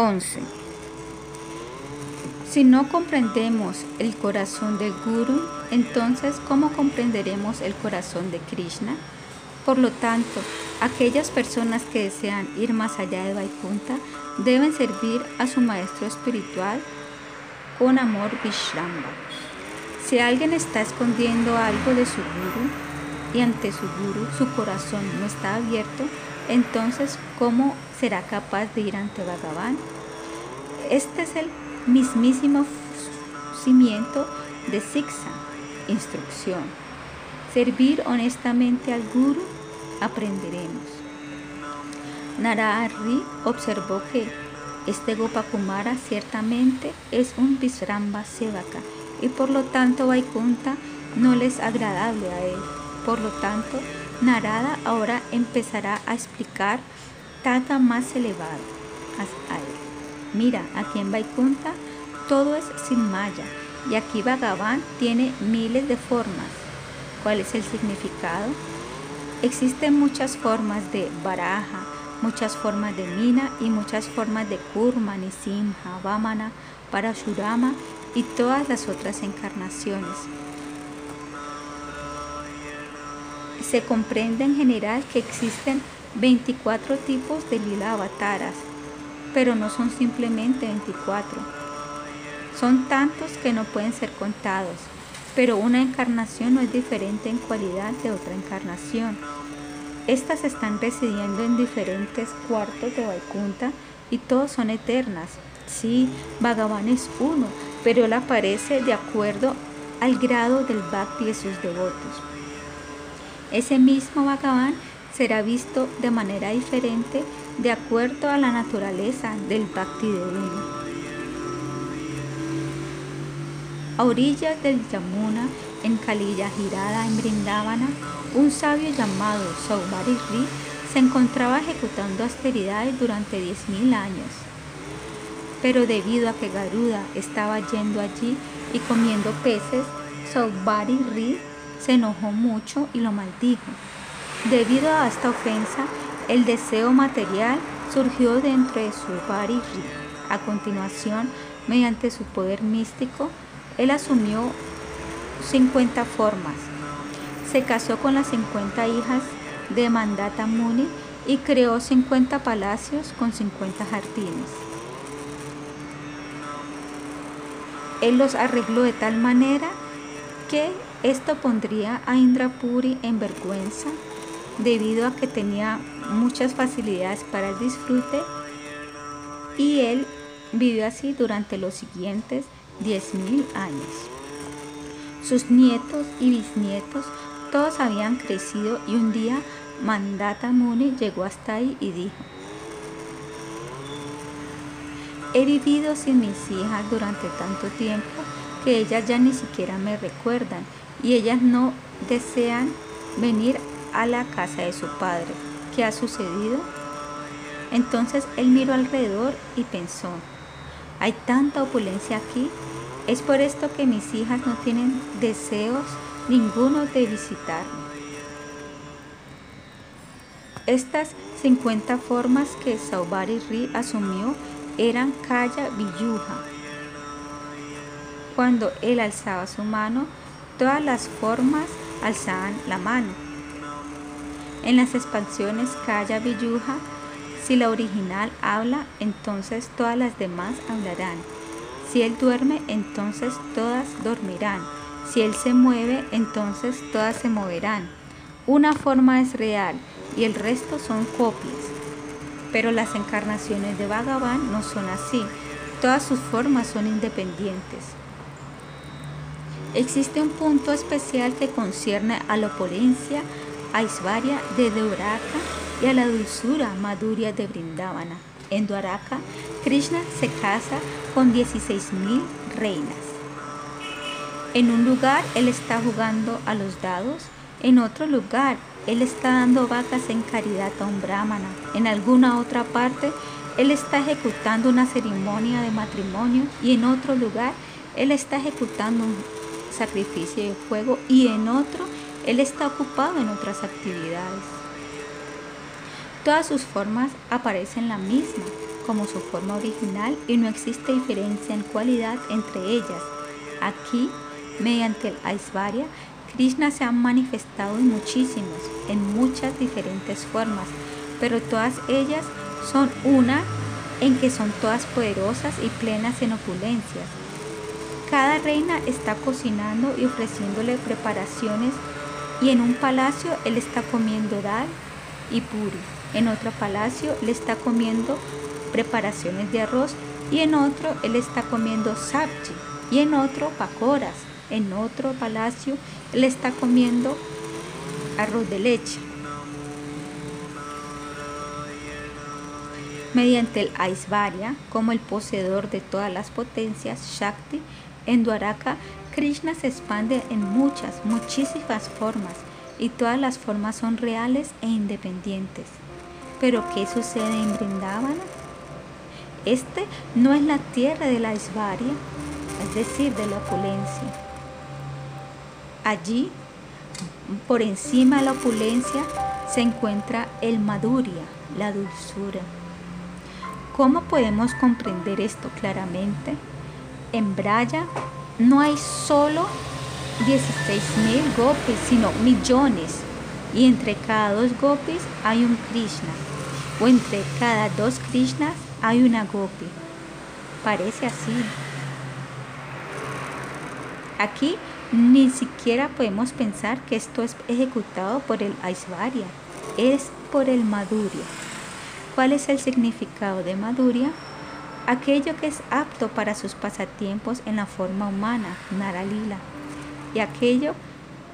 11. Si no comprendemos el corazón de Guru, entonces ¿cómo comprenderemos el corazón de Krishna? Por lo tanto, aquellas personas que desean ir más allá de Vaikunta deben servir a su maestro espiritual con amor Vishramba. Si alguien está escondiendo algo de su guru y ante su guru su corazón no está abierto, entonces ¿cómo será capaz de ir ante Bhagavan? Este es el mismísimo cimiento de Siksha, instrucción. Servir honestamente al guru, aprenderemos. Narahari observó que este Gopakumara ciertamente es un Visramba Sevaka y por lo tanto Vaikunta no le es agradable a él. Por lo tanto, Narada ahora empezará a explicar Tata más elevado. Mira, aquí en Vaikunta todo es sin maya y aquí Bhagavan tiene miles de formas. ¿Cuál es el significado? Existen muchas formas de baraja, muchas formas de mina y muchas formas de kurma, nisimha, vamana, parashurama y todas las otras encarnaciones. Se comprende en general que existen 24 tipos de lila avataras, pero no son simplemente 24. Son tantos que no pueden ser contados, pero una encarnación no es diferente en cualidad de otra encarnación. Estas están residiendo en diferentes cuartos de Vaikunta y todos son eternas. Sí, Bhagavan es uno, pero él aparece de acuerdo al grado del bhakti de sus devotos. Ese mismo Bhagavan será visto de manera diferente de acuerdo a la naturaleza del bhakti de uno. A orillas del Yamuna, en Kalilla Girada, en Brindavana, un sabio llamado Saubari Ri se encontraba ejecutando austeridades durante 10.000 años pero debido a que Garuda estaba yendo allí y comiendo peces, Saubari Ri se enojó mucho y lo maldijo. Debido a esta ofensa, el deseo material surgió dentro de Saubari Ri. A continuación, mediante su poder místico, él asumió 50 formas. Se casó con las 50 hijas de Mandata Muni y creó 50 palacios con 50 jardines. Él los arregló de tal manera que esto pondría a Indrapuri en vergüenza debido a que tenía muchas facilidades para el disfrute y él vivió así durante los siguientes 10.000 años. Sus nietos y bisnietos todos habían crecido y un día Mandata Muni llegó hasta ahí y dijo, He vivido sin mis hijas durante tanto tiempo que ellas ya ni siquiera me recuerdan y ellas no desean venir a la casa de su padre. ¿Qué ha sucedido? Entonces él miró alrededor y pensó, hay tanta opulencia aquí, es por esto que mis hijas no tienen deseos ninguno de visitarme. Estas 50 formas que Saubari Ri asumió eran Kaya Viyuja. Cuando él alzaba su mano, todas las formas alzaban la mano. En las expansiones Kaya Viyuja, si la original habla, entonces todas las demás hablarán. Si él duerme, entonces todas dormirán. Si él se mueve, entonces todas se moverán. Una forma es real y el resto son copias. Pero las encarnaciones de Bhagavan no son así. Todas sus formas son independientes. Existe un punto especial que concierne a la opulencia, a Isvaria de Dwaraka y a la dulzura Maduria de Brindavana. En Dwaraka, Krishna se casa con 16.000 reinas. En un lugar él está jugando a los dados, en otro lugar él está dando vacas en caridad a un brahmana. En alguna otra parte, él está ejecutando una ceremonia de matrimonio y en otro lugar, él está ejecutando un sacrificio de fuego y en otro, él está ocupado en otras actividades. Todas sus formas aparecen la misma, como su forma original y no existe diferencia en cualidad entre ellas. Aquí, mediante el Aisvarya, Krishna se ha manifestado en muchísimas, en muchas diferentes formas, pero todas ellas son una en que son todas poderosas y plenas en opulencias. Cada reina está cocinando y ofreciéndole preparaciones y en un palacio él está comiendo dal y puri, en otro palacio él está comiendo preparaciones de arroz y en otro él está comiendo sabji y en otro pacoras, en otro palacio él está comiendo arroz de leche. Mediante el Aisvarya, como el poseedor de todas las potencias, Shakti, en Dwaraka, Krishna se expande en muchas, muchísimas formas y todas las formas son reales e independientes. Pero ¿qué sucede en Vrindavana? Este no es la tierra de la Aisvarya, es decir, de la opulencia. Allí, por encima de la opulencia, se encuentra el Madhurya, la dulzura. ¿Cómo podemos comprender esto claramente? En Braya no hay solo 16.000 gopis, sino millones. Y entre cada dos gopis hay un Krishna. O entre cada dos Krishnas hay una gopi. Parece así. Aquí ni siquiera podemos pensar que esto es ejecutado por el Aisvarya, es por el Madhurya. ¿Cuál es el significado de Madhurya? Aquello que es apto para sus pasatiempos en la forma humana, Naralila. Y aquello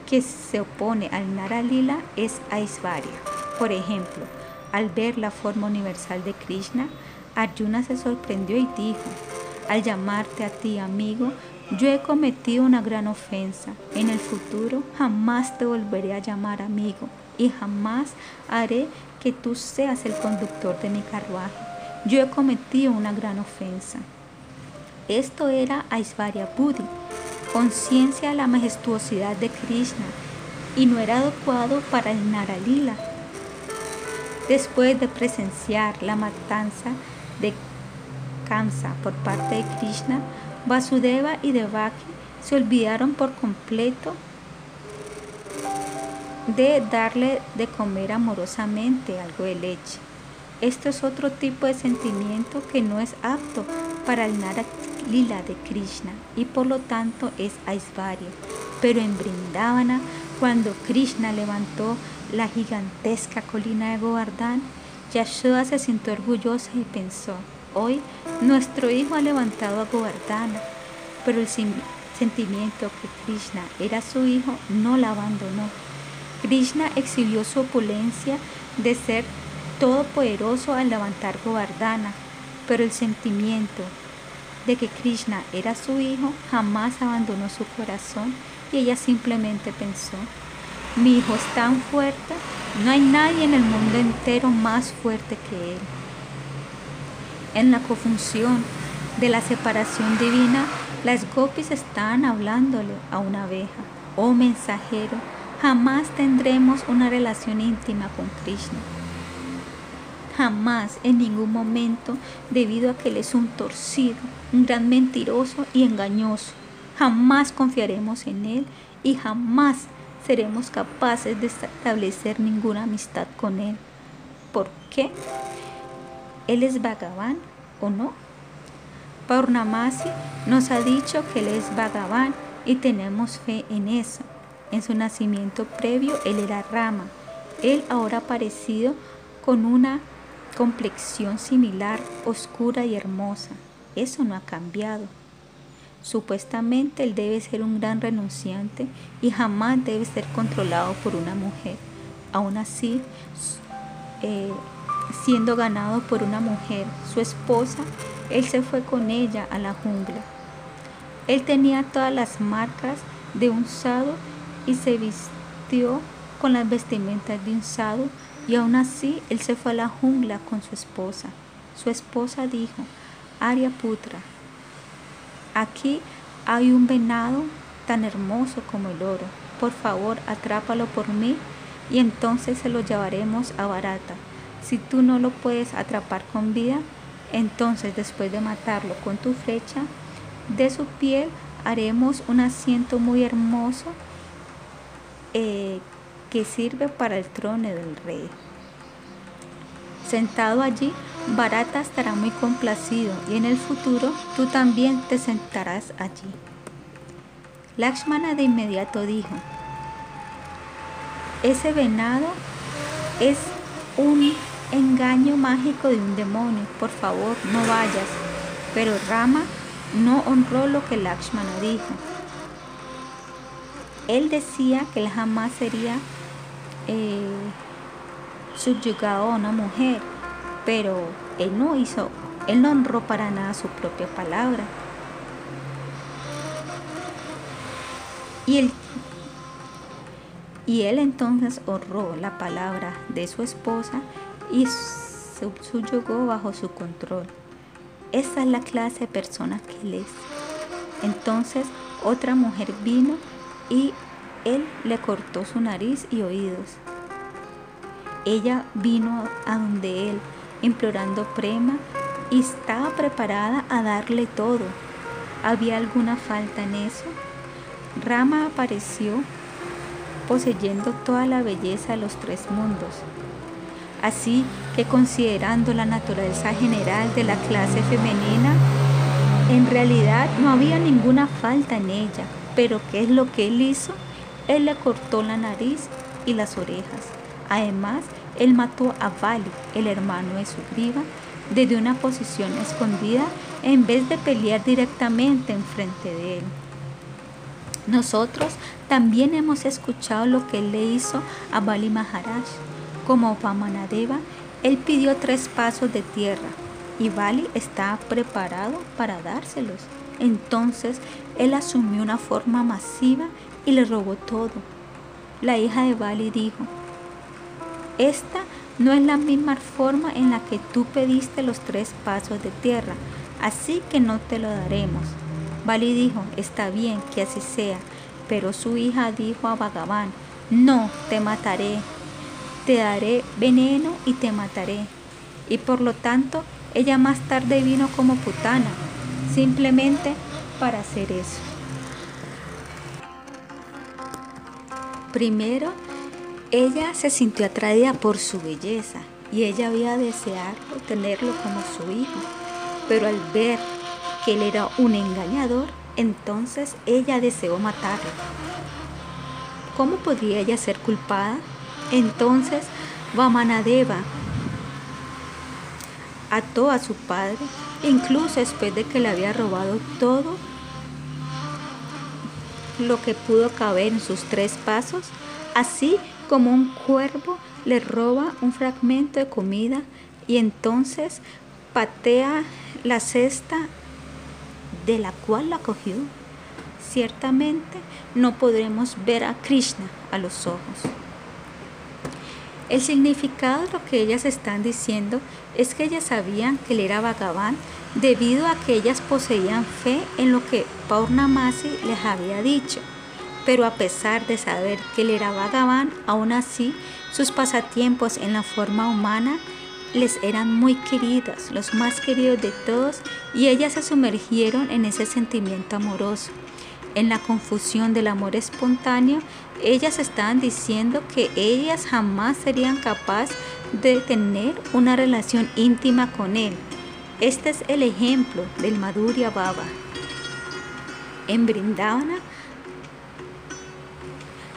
que se opone al Naralila es Aisvarya. Por ejemplo, al ver la forma universal de Krishna, Arjuna se sorprendió y dijo, al llamarte a ti amigo, yo he cometido una gran ofensa. En el futuro jamás te volveré a llamar amigo y jamás haré que tú seas el conductor de mi carruaje. Yo he cometido una gran ofensa. Esto era Aisvarya Buddhi, conciencia de la majestuosidad de Krishna, y no era adecuado para el Naralila. Después de presenciar la matanza de Kamsa por parte de Krishna, Vasudeva y Devaki se olvidaron por completo de darle de comer amorosamente algo de leche. Esto es otro tipo de sentimiento que no es apto para el Nara Lila de Krishna y por lo tanto es Aisvarya. Pero en Brindavana, cuando Krishna levantó la gigantesca colina de Govardhan, Yashoda se sintió orgullosa y pensó, hoy nuestro hijo ha levantado a Govardhana, pero el sentimiento que Krishna era su hijo no la abandonó Krishna exhibió su opulencia de ser todopoderoso al levantar Govardhana, pero el sentimiento de que Krishna era su hijo jamás abandonó su corazón y ella simplemente pensó, mi hijo es tan fuerte, no hay nadie en el mundo entero más fuerte que él. En la confusión de la separación divina, las gopis estaban hablándole a una abeja, oh mensajero, Jamás tendremos una relación íntima con Krishna. Jamás, en ningún momento, debido a que Él es un torcido, un gran mentiroso y engañoso. Jamás confiaremos en Él y jamás seremos capaces de establecer ninguna amistad con Él. ¿Por qué? ¿Él es Bhagavan o no? Paurnamasi nos ha dicho que Él es Bhagavan y tenemos fe en eso. En su nacimiento previo él era rama. Él ahora ha aparecido con una complexión similar, oscura y hermosa. Eso no ha cambiado. Supuestamente él debe ser un gran renunciante y jamás debe ser controlado por una mujer. Aún así, eh, siendo ganado por una mujer, su esposa, él se fue con ella a la jungla. Él tenía todas las marcas de un sado y se vistió con las vestimentas de un sado y aún así él se fue a la jungla con su esposa. Su esposa dijo, Arya Putra, aquí hay un venado tan hermoso como el oro. Por favor, atrápalo por mí y entonces se lo llevaremos a Barata. Si tú no lo puedes atrapar con vida, Entonces, después de matarlo con tu flecha, de su piel haremos un asiento muy hermoso eh, que sirve para el trono del rey. Sentado allí, Barata estará muy complacido y en el futuro tú también te sentarás allí. Lakshmana de inmediato dijo, ese venado es un engaño mágico de un demonio, por favor no vayas. Pero Rama no honró lo que Lakshmana dijo. Él decía que él jamás sería eh, subyugado a una mujer, pero él no hizo, él no honró para nada su propia palabra. Y él, y él entonces honró la palabra de su esposa y se subyugó bajo su control. Esa es la clase de persona que él es. Entonces otra mujer vino y él le cortó su nariz y oídos. Ella vino a donde él, implorando prema, y estaba preparada a darle todo. ¿Había alguna falta en eso? Rama apareció poseyendo toda la belleza de los tres mundos. Así que considerando la naturaleza general de la clase femenina, en realidad no había ninguna falta en ella. Pero ¿qué es lo que él hizo? Él le cortó la nariz y las orejas. Además, él mató a Vali, el hermano de su griva, desde una posición escondida en vez de pelear directamente enfrente de él. Nosotros también hemos escuchado lo que él le hizo a Bali Maharaj. Como Vamanadeva, él pidió tres pasos de tierra y Bali estaba preparado para dárselos. Entonces él asumió una forma masiva y le robó todo. La hija de Bali dijo, esta no es la misma forma en la que tú pediste los tres pasos de tierra, así que no te lo daremos. Bali dijo, está bien que así sea, pero su hija dijo a Bhagavan, no, te mataré, te daré veneno y te mataré. Y por lo tanto, ella más tarde vino como putana, simplemente para hacer eso. Primero, ella se sintió atraída por su belleza y ella había deseado tenerlo como su hijo, pero al ver que él era un engañador, entonces ella deseó matarlo. ¿Cómo podía ella ser culpada? Entonces Vamanadeva ató a su padre, incluso después de que le había robado todo lo que pudo caber en sus tres pasos, así como un cuervo le roba un fragmento de comida y entonces patea la cesta de la cual la cogió. Ciertamente no podremos ver a Krishna a los ojos. El significado de lo que ellas están diciendo es que ellas sabían que él era Bhagavan debido a que ellas poseían fe en lo que Paurnamasi les había dicho. Pero a pesar de saber que él era Bhagavan, aún así sus pasatiempos en la forma humana les eran muy queridas, los más queridos de todos, y ellas se sumergieron en ese sentimiento amoroso. En la confusión del amor espontáneo, ellas estaban diciendo que ellas jamás serían capaces de tener una relación íntima con él. Este es el ejemplo del Madhurya Baba. En Brindavana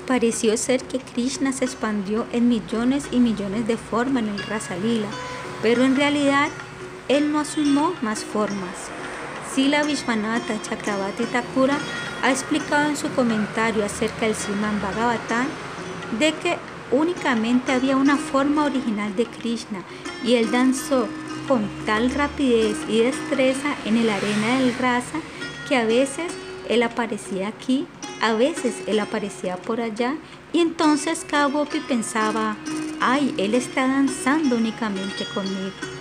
pareció ser que Krishna se expandió en millones y millones de formas en el Rasa Lila, pero en realidad él no asumió más formas. Sila Vishwanatha Chakravarti Thakura ha explicado en su comentario acerca del Sriman Bhagavatam de que únicamente había una forma original de Krishna y él danzó con tal rapidez y destreza en el arena del rasa que a veces él aparecía aquí, a veces él aparecía por allá y entonces cada pensaba, ay, él está danzando únicamente conmigo.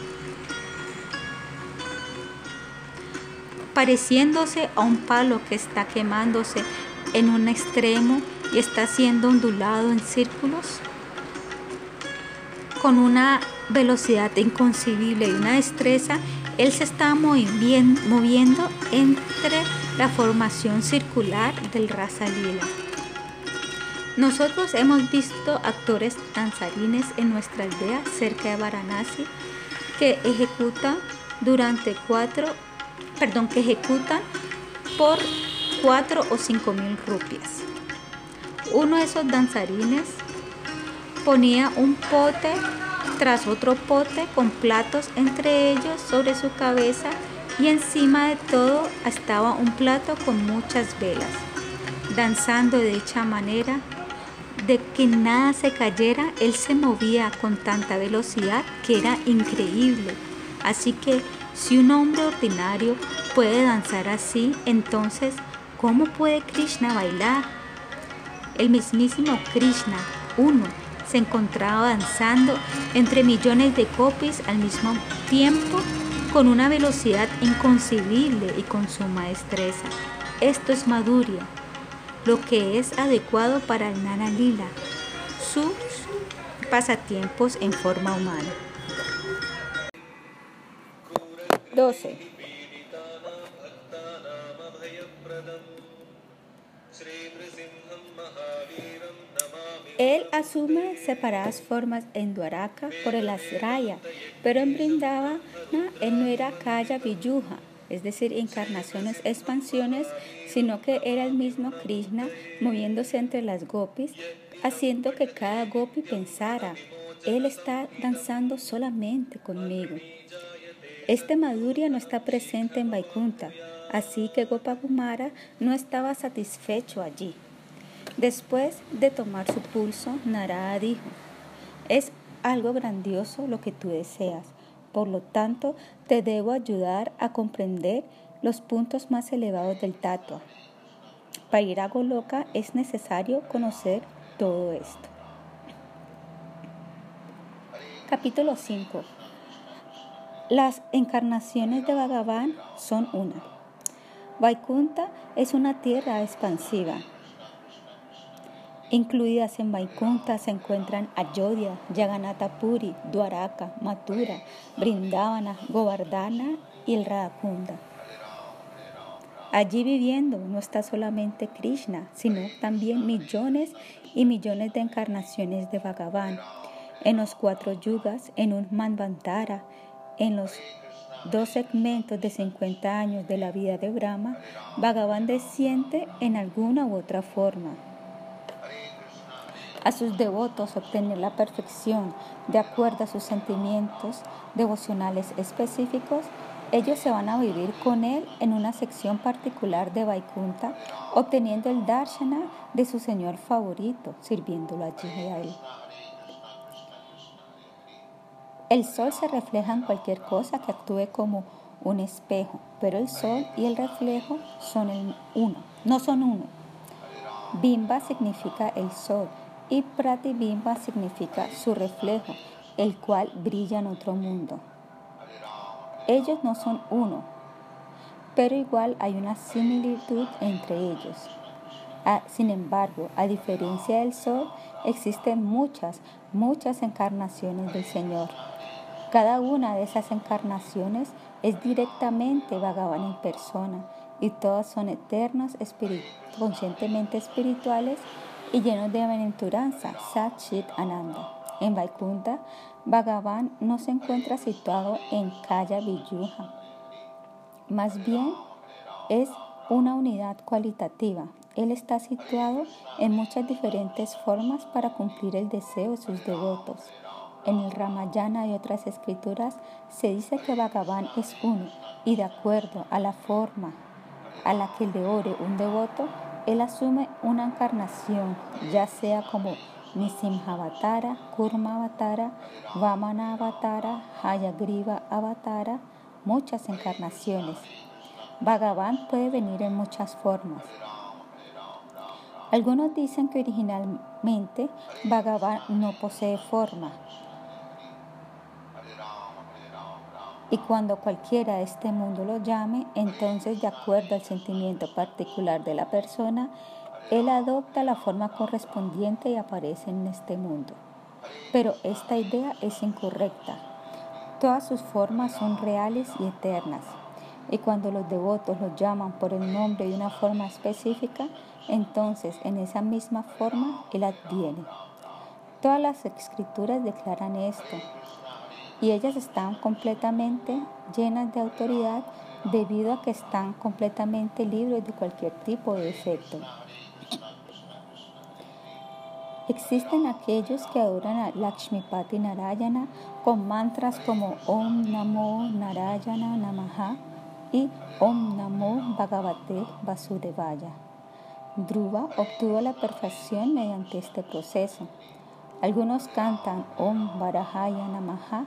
Pareciéndose a un palo que está quemándose en un extremo y está siendo ondulado en círculos? con una velocidad inconcebible y una destreza, él se estaba moviendo entre la formación circular del Rasa Lila. Nosotros hemos visto actores danzarines en nuestra aldea cerca de Varanasi que ejecutan durante cuatro, perdón, que ejecutan por cuatro o cinco mil rupias. Uno de esos danzarines ponía un pote tras otro pote con platos entre ellos sobre su cabeza y encima de todo estaba un plato con muchas velas. Danzando de dicha manera, de que nada se cayera, él se movía con tanta velocidad que era increíble. Así que si un hombre ordinario puede danzar así, entonces, ¿cómo puede Krishna bailar? El mismísimo Krishna, uno, se encontraba danzando entre millones de copies al mismo tiempo con una velocidad inconcebible y con suma destreza. Esto es Madhurya, lo que es adecuado para el Nana Lila, sus pasatiempos en forma humana. 12. Él asume separadas formas en Dwaraka por el Asraya, pero en Brindavana él no era Kaya Viyuja, es decir, encarnaciones, expansiones, sino que era el mismo Krishna moviéndose entre las gopis, haciendo que cada gopi pensara, él está danzando solamente conmigo. Este Madhurya no está presente en Vaikunta, así que Gopagumara no estaba satisfecho allí. Después de tomar su pulso, Narada dijo, es algo grandioso lo que tú deseas, por lo tanto, te debo ayudar a comprender los puntos más elevados del tatua. Para ir a Goloka es necesario conocer todo esto. Capítulo 5. Las encarnaciones de Bhagavan son una. Vaikunta es una tierra expansiva Incluidas en Vaikunta se encuentran Ayodhya, Yaganatha Puri, Dwaraka, Mathura, Brindavana, Govardhana y el Radhakunda. Allí viviendo no está solamente Krishna, sino también millones y millones de encarnaciones de Bhagavan. En los cuatro yugas, en un Manvantara, en los dos segmentos de 50 años de la vida de Brahma, Bhagavan desciende en alguna u otra forma a sus devotos obtener la perfección de acuerdo a sus sentimientos devocionales específicos, ellos se van a vivir con él en una sección particular de Vaikunta, obteniendo el darshana de su señor favorito, sirviéndolo allí a él. El sol se refleja en cualquier cosa que actúe como un espejo, pero el sol y el reflejo son el uno, no son uno. Bimba significa el sol y Pratibimba significa su reflejo, el cual brilla en otro mundo. Ellos no son uno, pero igual hay una similitud entre ellos. Ah, sin embargo, a diferencia del Sol, existen muchas, muchas encarnaciones del Señor. Cada una de esas encarnaciones es directamente Bhagavan en persona y todas son eternas, conscientemente espirituales y llenos de aventuranza, Sat Chit Ananda. En Vaikunta, Bhagavan no se encuentra situado en Kaya Viyuja, más bien es una unidad cualitativa. Él está situado en muchas diferentes formas para cumplir el deseo de sus devotos. En el Ramayana y otras escrituras se dice que Bhagavan es uno y de acuerdo a la forma a la que le ore un devoto, él asume una encarnación, ya sea como Nisimhavatara, Kurma Avatara, Vamana Avatara, Hayagriva Avatara, muchas encarnaciones. Bhagavan puede venir en muchas formas. Algunos dicen que originalmente Bhagavan no posee forma, Y cuando cualquiera de este mundo lo llame, entonces de acuerdo al sentimiento particular de la persona, él adopta la forma correspondiente y aparece en este mundo. Pero esta idea es incorrecta. Todas sus formas son reales y eternas. Y cuando los devotos los llaman por el nombre de una forma específica, entonces en esa misma forma él adviene. Todas las escrituras declaran esto, y ellas están completamente llenas de autoridad debido a que están completamente libres de cualquier tipo de defecto. Existen aquellos que adoran a Lakshmipati Narayana con mantras como Om Namo Narayana Namaha y Om Namo Bhagavate Vasudevaya. Dhruva obtuvo la perfección mediante este proceso. Algunos cantan Om Varahaya Namaha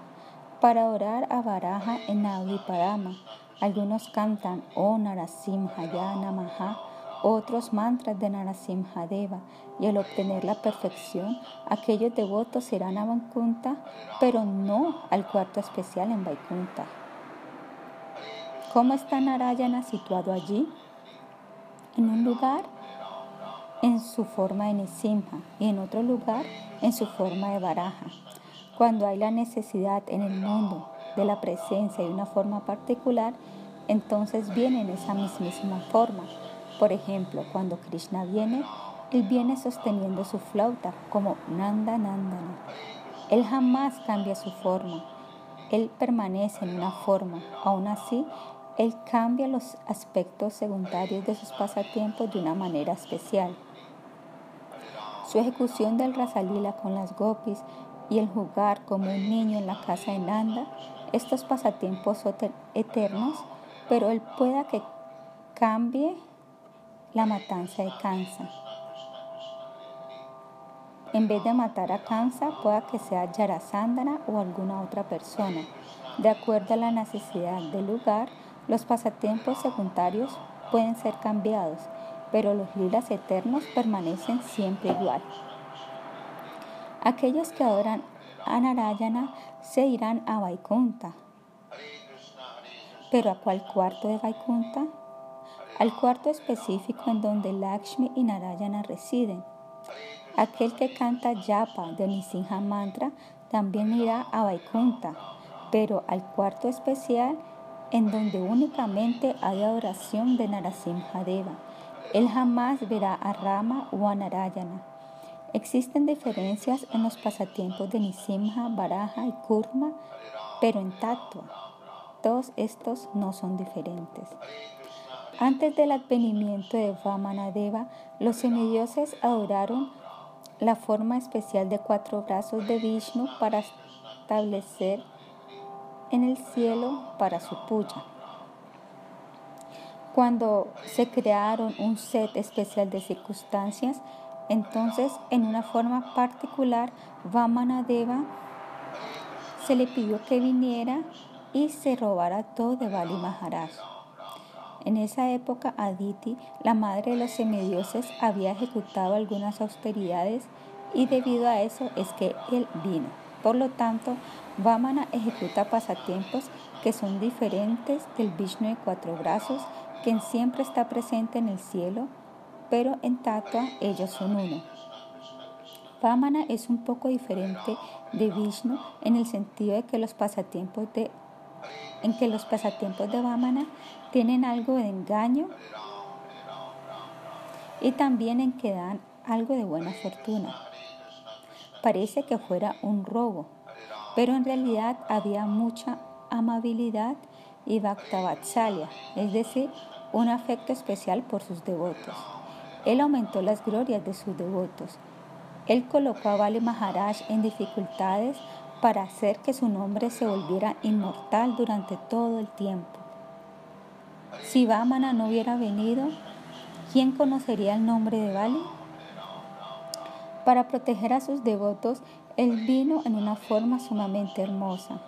para orar a Varaha en Naviparama. Algunos cantan Om Narasimhaya Namaha otros mantras de Narasimhadeva y al obtener la perfección, aquellos devotos irán a Vaikunta, pero no al cuarto especial en Vaikunta. ¿Cómo está Narayana situado allí? En un lugar en su forma de Nisimha y en otro lugar en su forma de Baraja. Cuando hay la necesidad en el mundo de la presencia de una forma particular, entonces viene en esa misma forma por ejemplo, cuando Krishna viene, él viene sosteniendo su flauta como Nanda Nandana. Él jamás cambia su forma. Él permanece en una forma. Aún así, él cambia los aspectos secundarios de sus pasatiempos de una manera especial. Su ejecución del Rasalila con las gopis y el jugar como un niño en la casa de Nanda, estos pasatiempos son eternos, pero él pueda que cambie la matanza de Kansa. En vez de matar a Kansa, pueda que sea Yarasandana o alguna otra persona. De acuerdo a la necesidad del lugar, los pasatiempos secundarios pueden ser cambiados, pero los lilas eternos permanecen siempre igual. Aquellos que adoran a Narayana se irán a Vaikunta. ¿Pero a cuál cuarto de Vaikunta? al cuarto específico en donde Lakshmi y Narayana residen. Aquel que canta Yapa de Nisinha Mantra también irá a Vaikunta, pero al cuarto especial en donde únicamente hay adoración de Narasimhadeva. Él jamás verá a Rama o a Narayana. Existen diferencias en los pasatiempos de Nisimha, Baraja y Kurma, pero en Tattva, todos estos no son diferentes. Antes del advenimiento de Vamanadeva, los semidioses adoraron la forma especial de cuatro brazos de Vishnu para establecer en el cielo para su puya. Cuando se crearon un set especial de circunstancias, entonces en una forma particular Vamanadeva se le pidió que viniera y se robara todo de Bali Maharaj. En esa época Aditi, la madre de los semidioses, había ejecutado algunas austeridades y debido a eso es que él vino. Por lo tanto, Vamana ejecuta pasatiempos que son diferentes del Vishnu de cuatro brazos, quien siempre está presente en el cielo, pero en Tattva ellos son uno. Vamana es un poco diferente de Vishnu en el sentido de que los pasatiempos de en que los pasatiempos de Vamana tienen algo de engaño y también en que dan algo de buena fortuna. Parece que fuera un robo, pero en realidad había mucha amabilidad y bhaktavatsálya, es decir, un afecto especial por sus devotos. Él aumentó las glorias de sus devotos. Él colocó a Bali Maharaj en dificultades para hacer que su nombre se volviera inmortal durante todo el tiempo. Si Vamana no hubiera venido, ¿quién conocería el nombre de Bali? Para proteger a sus devotos, él vino en una forma sumamente hermosa.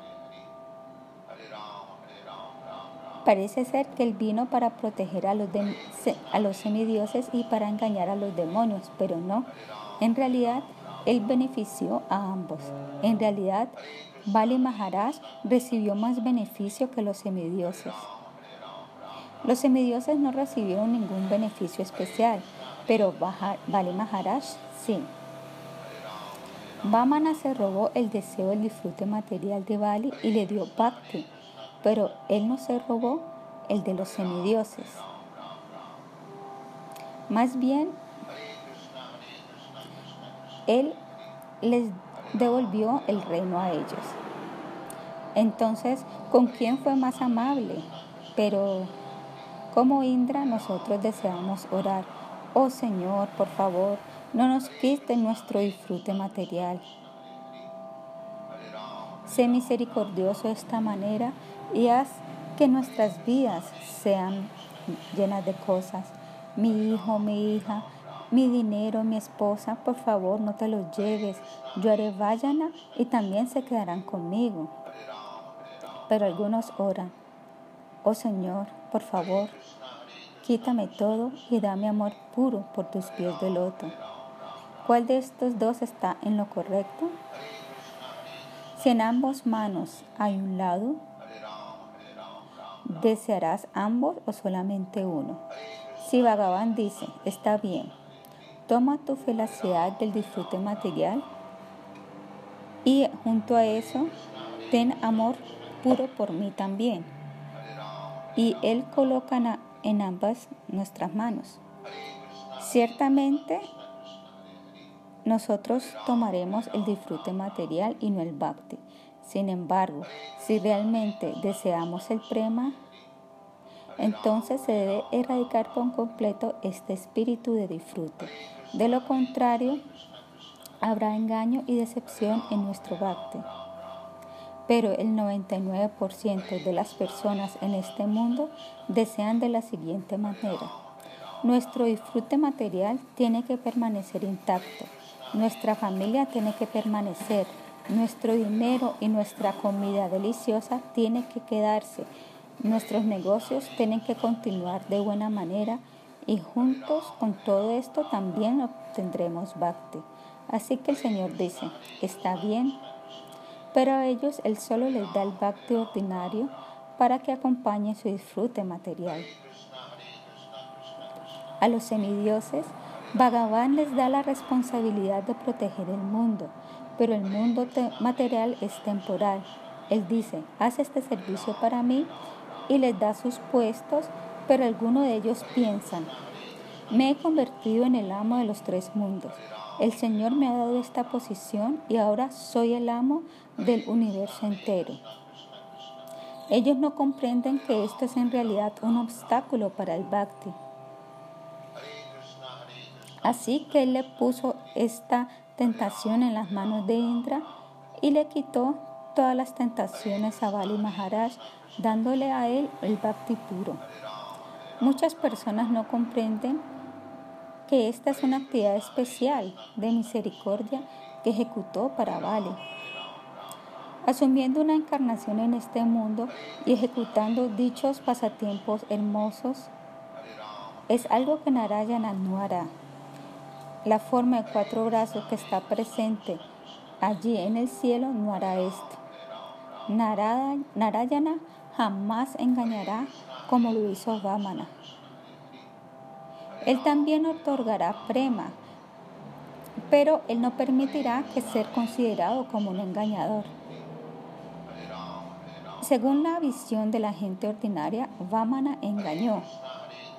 Parece ser que él vino para proteger a los, a los semidioses y para engañar a los demonios, pero no. En realidad, él benefició a ambos. En realidad, Bali Maharaj recibió más beneficio que los semidioses. Los semidioses no recibieron ningún beneficio especial, pero Bali Maharaj sí. Vamana se robó el deseo del disfrute material de Bali y le dio Bhakti, pero él no se robó el de los semidioses. Más bien, él les devolvió el reino a ellos. Entonces, ¿con quién fue más amable? Pero como Indra, nosotros deseamos orar. Oh Señor, por favor, no nos quite nuestro disfrute material. Sé misericordioso de esta manera y haz que nuestras vidas sean llenas de cosas. Mi hijo, mi hija, mi dinero, mi esposa, por favor no te los lleves. Yo haré vayana y también se quedarán conmigo. Pero algunos oran, oh Señor, por favor, quítame todo y dame amor puro por tus pies de loto. ¿Cuál de estos dos está en lo correcto? Si en ambos manos hay un lado, ¿desearás ambos o solamente uno? Si Bhagavan dice, está bien, toma tu felicidad del disfrute material y junto a eso, ten amor puro por mí también. Y Él coloca en ambas nuestras manos. Ciertamente, nosotros tomaremos el disfrute material y no el bhakti. Sin embargo, si realmente deseamos el prema, entonces se debe erradicar por completo este espíritu de disfrute. De lo contrario, habrá engaño y decepción en nuestro bhakti pero el 99% de las personas en este mundo desean de la siguiente manera. Nuestro disfrute material tiene que permanecer intacto, nuestra familia tiene que permanecer, nuestro dinero y nuestra comida deliciosa tiene que quedarse, nuestros negocios tienen que continuar de buena manera y juntos con todo esto también obtendremos bhakti. Así que el Señor dice, está bien, pero a ellos Él solo les da el bhakti ordinario para que acompañe su disfrute material. A los semidioses, Bhagavan les da la responsabilidad de proteger el mundo, pero el mundo material es temporal. Él dice, haz este servicio para mí y les da sus puestos, pero algunos de ellos piensan, me he convertido en el amo de los tres mundos. El Señor me ha dado esta posición y ahora soy el amo del universo entero. Ellos no comprenden que esto es en realidad un obstáculo para el bhakti. Así que él le puso esta tentación en las manos de Indra y le quitó todas las tentaciones a Bali Maharaj, dándole a él el bhakti puro. Muchas personas no comprenden que esta es una actividad especial de misericordia que ejecutó para Bali asumiendo una encarnación en este mundo y ejecutando dichos pasatiempos hermosos, es algo que Narayana no hará. La forma de cuatro brazos que está presente allí en el cielo no hará esto. Narayana jamás engañará como lo hizo Vamana. Él también otorgará prema, pero él no permitirá que ser considerado como un engañador. Según la visión de la gente ordinaria, Vamana engañó.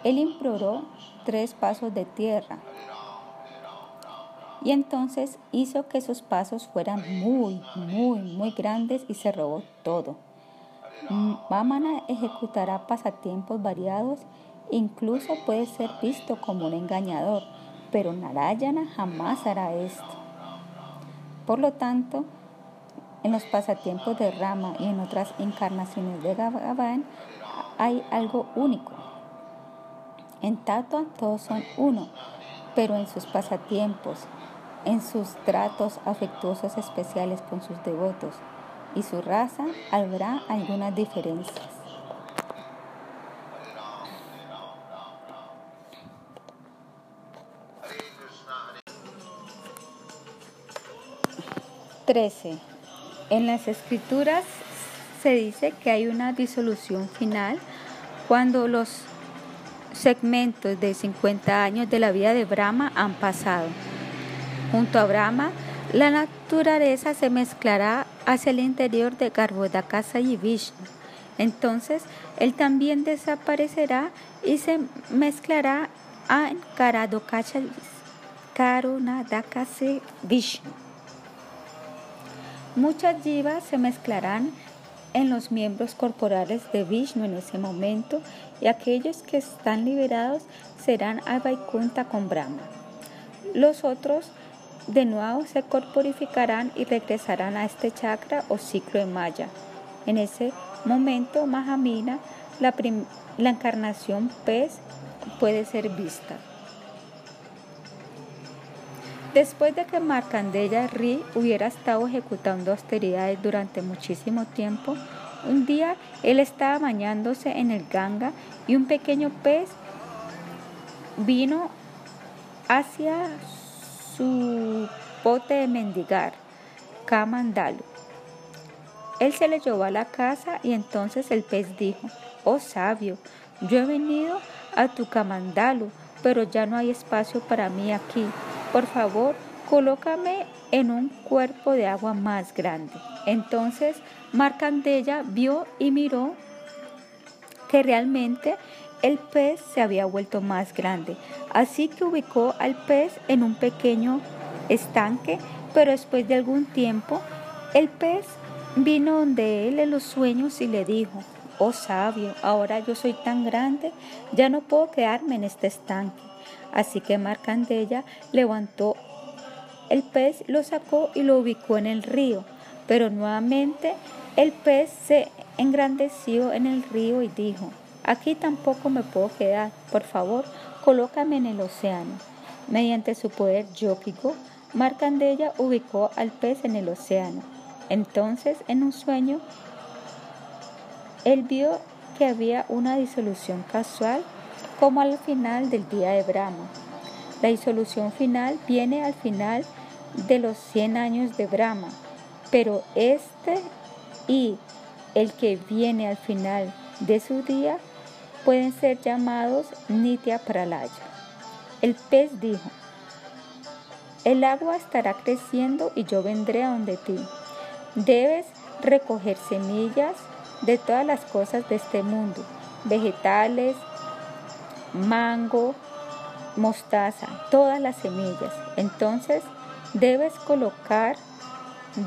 Él imploró tres pasos de tierra y entonces hizo que sus pasos fueran muy, muy, muy grandes y se robó todo. Vamana ejecutará pasatiempos variados, incluso puede ser visto como un engañador, pero Narayana jamás hará esto. Por lo tanto, en los pasatiempos de Rama y en otras encarnaciones de Bhagavan hay algo único. En Tatua todos son uno, pero en sus pasatiempos, en sus tratos afectuosos especiales con sus devotos y su raza habrá algunas diferencias. 13. En las escrituras se dice que hay una disolución final cuando los segmentos de 50 años de la vida de Brahma han pasado. Junto a Brahma, la, naturaleza se mezclará hacia el interior de Garbhodakasa y Vishnu. Entonces él también desaparecerá y se mezclará en Karunadakase Vishnu. Muchas jivas se mezclarán en los miembros corporales de Vishnu en ese momento y aquellos que están liberados serán a Vaikunta con Brahma. Los otros de nuevo se corporificarán y regresarán a este chakra o ciclo de Maya. En ese momento, Mahamina, la, la encarnación pez, puede ser vista. Después de que Markandeya Ri hubiera estado ejecutando austeridades durante muchísimo tiempo, un día él estaba bañándose en el Ganga y un pequeño pez vino hacia su pote de mendigar, Kamandalu. Él se le llevó a la casa y entonces el pez dijo, oh sabio, yo he venido a tu Kamandalu, pero ya no hay espacio para mí aquí. Por favor, colócame en un cuerpo de agua más grande. Entonces Marcandella vio y miró que realmente el pez se había vuelto más grande. Así que ubicó al pez en un pequeño estanque, pero después de algún tiempo el pez vino donde él en los sueños y le dijo, oh sabio, ahora yo soy tan grande, ya no puedo quedarme en este estanque. Así que Marcandella levantó el pez, lo sacó y lo ubicó en el río. Pero nuevamente el pez se engrandeció en el río y dijo, aquí tampoco me puedo quedar, por favor, colócame en el océano. Mediante su poder yóquico, Marcandella ubicó al pez en el océano. Entonces, en un sueño, él vio que había una disolución casual como al final del día de Brahma. La disolución final viene al final de los 100 años de Brahma, pero este y el que viene al final de su día pueden ser llamados Nitya Pralaya. El pez dijo, el agua estará creciendo y yo vendré a donde ti. Debes recoger semillas de todas las cosas de este mundo, vegetales, mango, mostaza, todas las semillas. Entonces debes colocar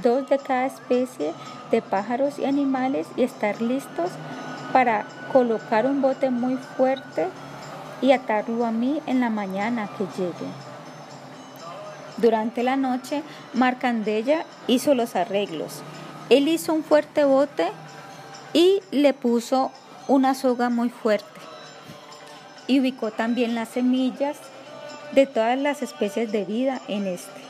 dos de cada especie de pájaros y animales y estar listos para colocar un bote muy fuerte y atarlo a mí en la mañana que llegue. Durante la noche, Marcandella hizo los arreglos. Él hizo un fuerte bote y le puso una soga muy fuerte y ubicó también las semillas de todas las especies de vida en este.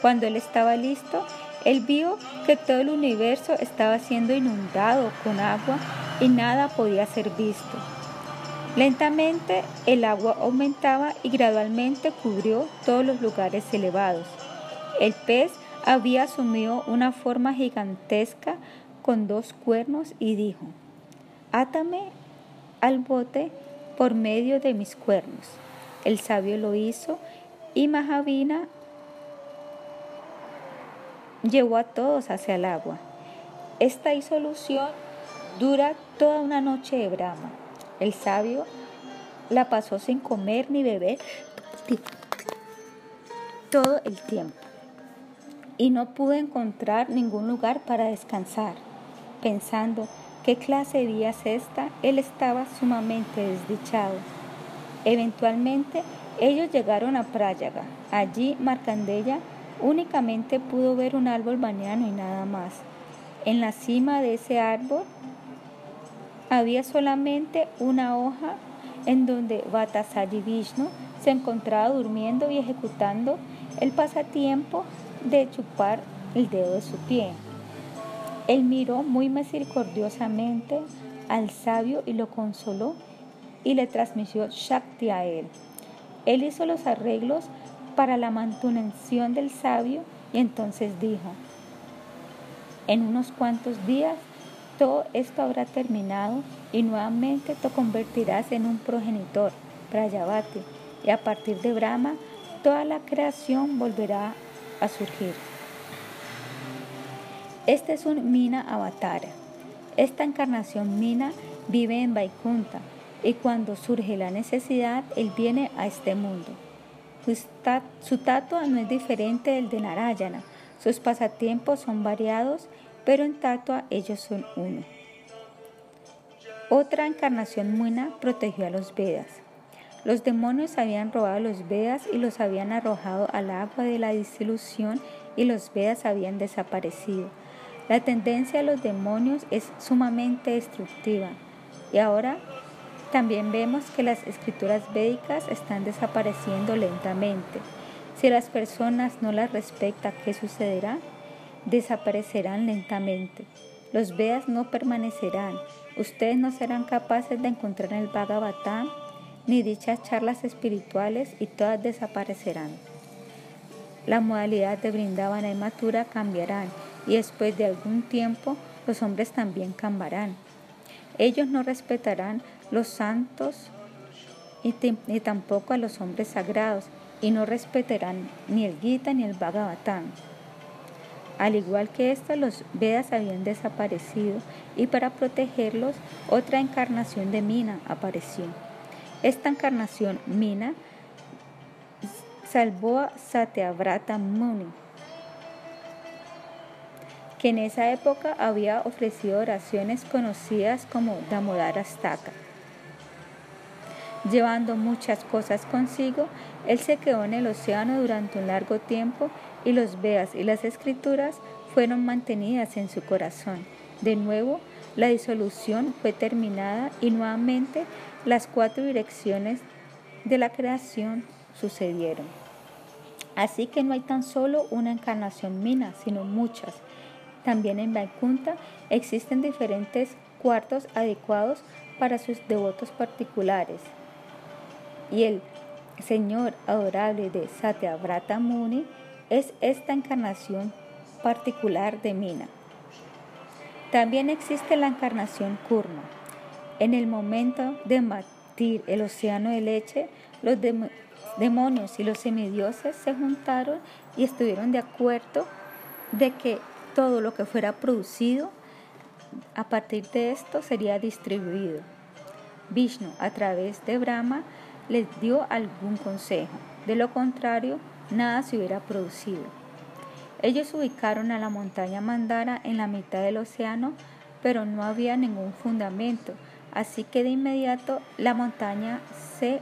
Cuando él estaba listo, él vio que todo el universo estaba siendo inundado con agua y nada podía ser visto. Lentamente el agua aumentaba y gradualmente cubrió todos los lugares elevados. El pez había asumido una forma gigantesca con dos cuernos y dijo, Átame al bote por medio de mis cuernos. El sabio lo hizo y Mahavina llevó a todos hacia el agua. Esta disolución dura toda una noche de Brahma. El sabio la pasó sin comer ni beber todo el tiempo y no pudo encontrar ningún lugar para descansar, pensando ¿Qué clase de día es esta? Él estaba sumamente desdichado. Eventualmente ellos llegaron a Prayaga. Allí Marcandella únicamente pudo ver un árbol bañano y nada más. En la cima de ese árbol había solamente una hoja en donde Vatasayi Vishnu se encontraba durmiendo y ejecutando el pasatiempo de chupar el dedo de su pie. Él miró muy misericordiosamente al sabio y lo consoló y le transmitió Shakti a él. Él hizo los arreglos para la manutención del sabio y entonces dijo, en unos cuantos días todo esto habrá terminado y nuevamente te convertirás en un progenitor, Prayavati, y a partir de Brahma toda la creación volverá a surgir. Este es un Mina Avatara. Esta encarnación Mina vive en Vaikunta y cuando surge la necesidad, él viene a este mundo. Su tatua no es diferente del de Narayana. Sus pasatiempos son variados, pero en tatua ellos son uno. Otra encarnación Mina protegió a los Vedas. Los demonios habían robado los Vedas y los habían arrojado al agua de la disilusión y los Vedas habían desaparecido. La tendencia de los demonios es sumamente destructiva y ahora también vemos que las escrituras védicas están desapareciendo lentamente. Si las personas no las respetan, ¿qué sucederá? Desaparecerán lentamente. Los Vedas no permanecerán. Ustedes no serán capaces de encontrar en el Bhagavatam ni dichas charlas espirituales y todas desaparecerán. La modalidad de Brindavana y Matura cambiarán y después de algún tiempo los hombres también cambiarán. Ellos no respetarán los santos y, tampoco a los hombres sagrados y no respetarán ni el Gita ni el Bhagavatam. Al igual que esta, los Vedas habían desaparecido y para protegerlos otra encarnación de Mina apareció. Esta encarnación, Mina, salvó a Satyavrata Muni, que en esa época había ofrecido oraciones conocidas como Staka. Llevando muchas cosas consigo, él se quedó en el océano durante un largo tiempo y los Veas y las escrituras fueron mantenidas en su corazón. De nuevo, la disolución fue terminada y nuevamente las cuatro direcciones de la creación sucedieron. Así que no hay tan solo una encarnación mina, sino muchas. También en Vaikunta existen diferentes cuartos adecuados para sus devotos particulares. Y el Señor adorable de Satyavrata Muni es esta encarnación particular de Mina. También existe la encarnación Kurma, en el momento de batir el océano de leche, los demonios y los semidioses se juntaron y estuvieron de acuerdo de que todo lo que fuera producido a partir de esto sería distribuido. Vishnu, a través de Brahma, les dio algún consejo. De lo contrario, nada se hubiera producido. Ellos ubicaron a la montaña Mandara en la mitad del océano, pero no había ningún fundamento, Así que de inmediato la montaña se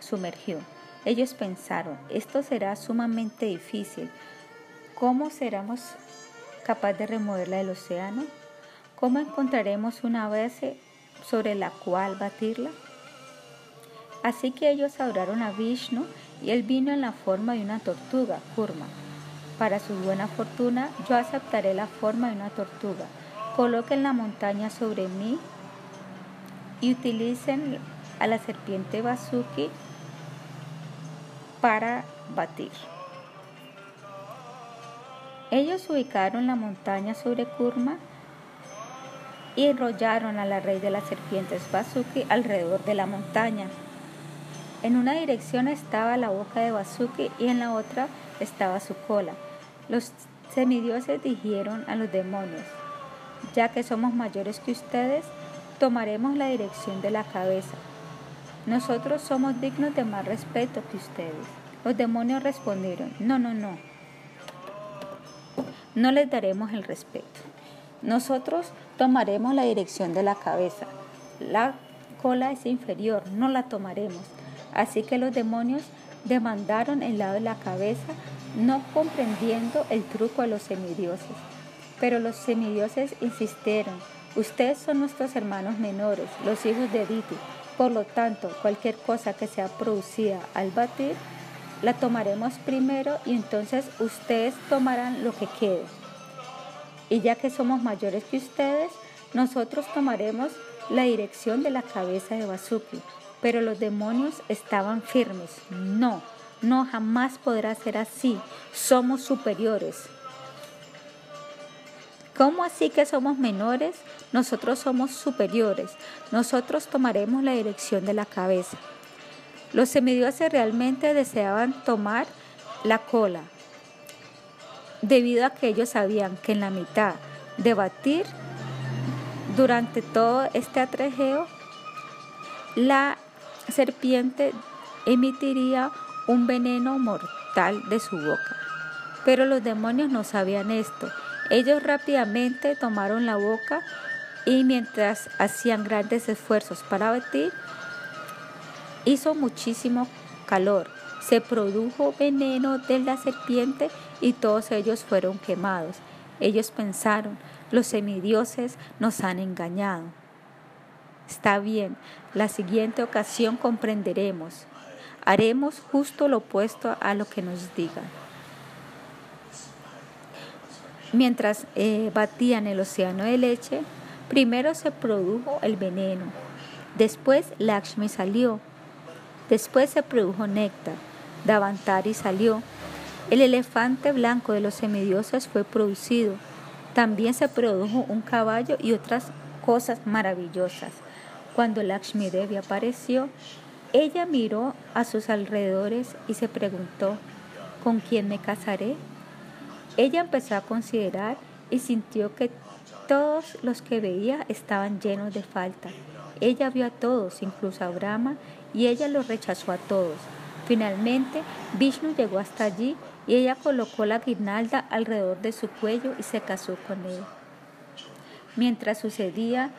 sumergió. Ellos pensaron, esto será sumamente difícil. ¿Cómo seremos capaces de removerla del océano? ¿Cómo encontraremos una base sobre la cual batirla? Así que ellos adoraron a Vishnu y él vino en la forma de una tortuga, Kurma. Para su buena fortuna, yo aceptaré la forma de una tortuga. Coloquen la montaña sobre mí y utilicen a la serpiente Basuki para batir. Ellos ubicaron la montaña sobre Kurma y enrollaron a la rey de las serpientes Basuki alrededor de la montaña. En una dirección estaba la boca de Basuki y en la otra estaba su cola. Los semidioses dijeron a los demonios, ya que somos mayores que ustedes, tomaremos la dirección de la cabeza. Nosotros somos dignos de más respeto que ustedes. Los demonios respondieron, no, no, no. No les daremos el respeto. Nosotros tomaremos la dirección de la cabeza. La cola es inferior, no la tomaremos. Así que los demonios demandaron el lado de la cabeza, no comprendiendo el truco de los semidioses. Pero los semidioses insistieron, Ustedes son nuestros hermanos menores, los hijos de Diti. Por lo tanto, cualquier cosa que sea producida al batir, la tomaremos primero y entonces ustedes tomarán lo que quede. Y ya que somos mayores que ustedes, nosotros tomaremos la dirección de la cabeza de Basuki. Pero los demonios estaban firmes. No, no jamás podrá ser así. Somos superiores. ¿Cómo así que somos menores? Nosotros somos superiores. Nosotros tomaremos la dirección de la cabeza. Los semidioses realmente deseaban tomar la cola. debido a que ellos sabían que en la mitad de batir, durante todo este atrejeo, la serpiente emitiría un veneno mortal de su boca. Pero los demonios no sabían esto. Ellos rápidamente tomaron la boca y mientras hacían grandes esfuerzos para batir, hizo muchísimo calor. Se produjo veneno de la serpiente y todos ellos fueron quemados. Ellos pensaron, los semidioses nos han engañado. Está bien, la siguiente ocasión comprenderemos. Haremos justo lo opuesto a lo que nos digan. Mientras eh, batían el océano de leche, primero se produjo el veneno, después Lakshmi salió, después se produjo néctar, Davantari salió, el elefante blanco de los semidioses fue producido, también se produjo un caballo y otras cosas maravillosas. Cuando Lakshmi Devi apareció, ella miró a sus alrededores y se preguntó, ¿con quién me casaré? Ella empezó a considerar y sintió que todos los que veía estaban llenos de falta. Ella vio a todos, incluso a Brahma, y ella los rechazó a todos. Finalmente, Vishnu llegó hasta allí y ella colocó la guirnalda alrededor de su cuello y se casó con él. Mientras sucedía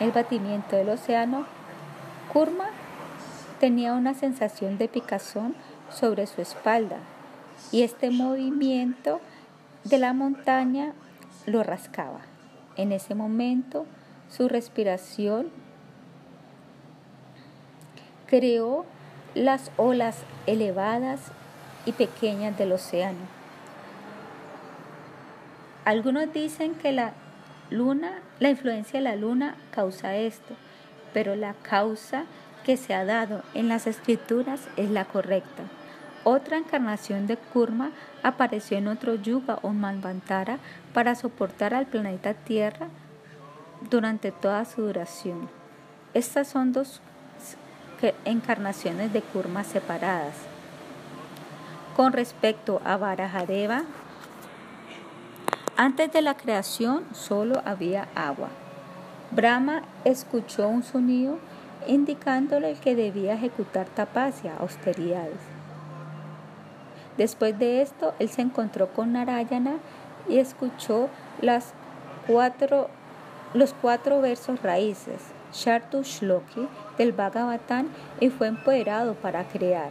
el batimiento del océano, Kurma tenía una sensación de picazón sobre su espalda y este movimiento de la montaña lo rascaba. En ese momento su respiración creó las olas elevadas y pequeñas del océano. Algunos dicen que la luna, la influencia de la luna causa esto, pero la causa que se ha dado en las escrituras es la correcta. Otra encarnación de Kurma apareció en otro yuga o manvantara para soportar al planeta Tierra durante toda su duración. Estas son dos encarnaciones de Kurma separadas. Con respecto a Varahadeva, antes de la creación solo había agua. Brahma escuchó un sonido indicándole que debía ejecutar tapasya, austeridades. Después de esto, él se encontró con Narayana y escuchó las cuatro, los cuatro versos raíces, Shartu Shloki, del Bhagavatam y fue empoderado para crear.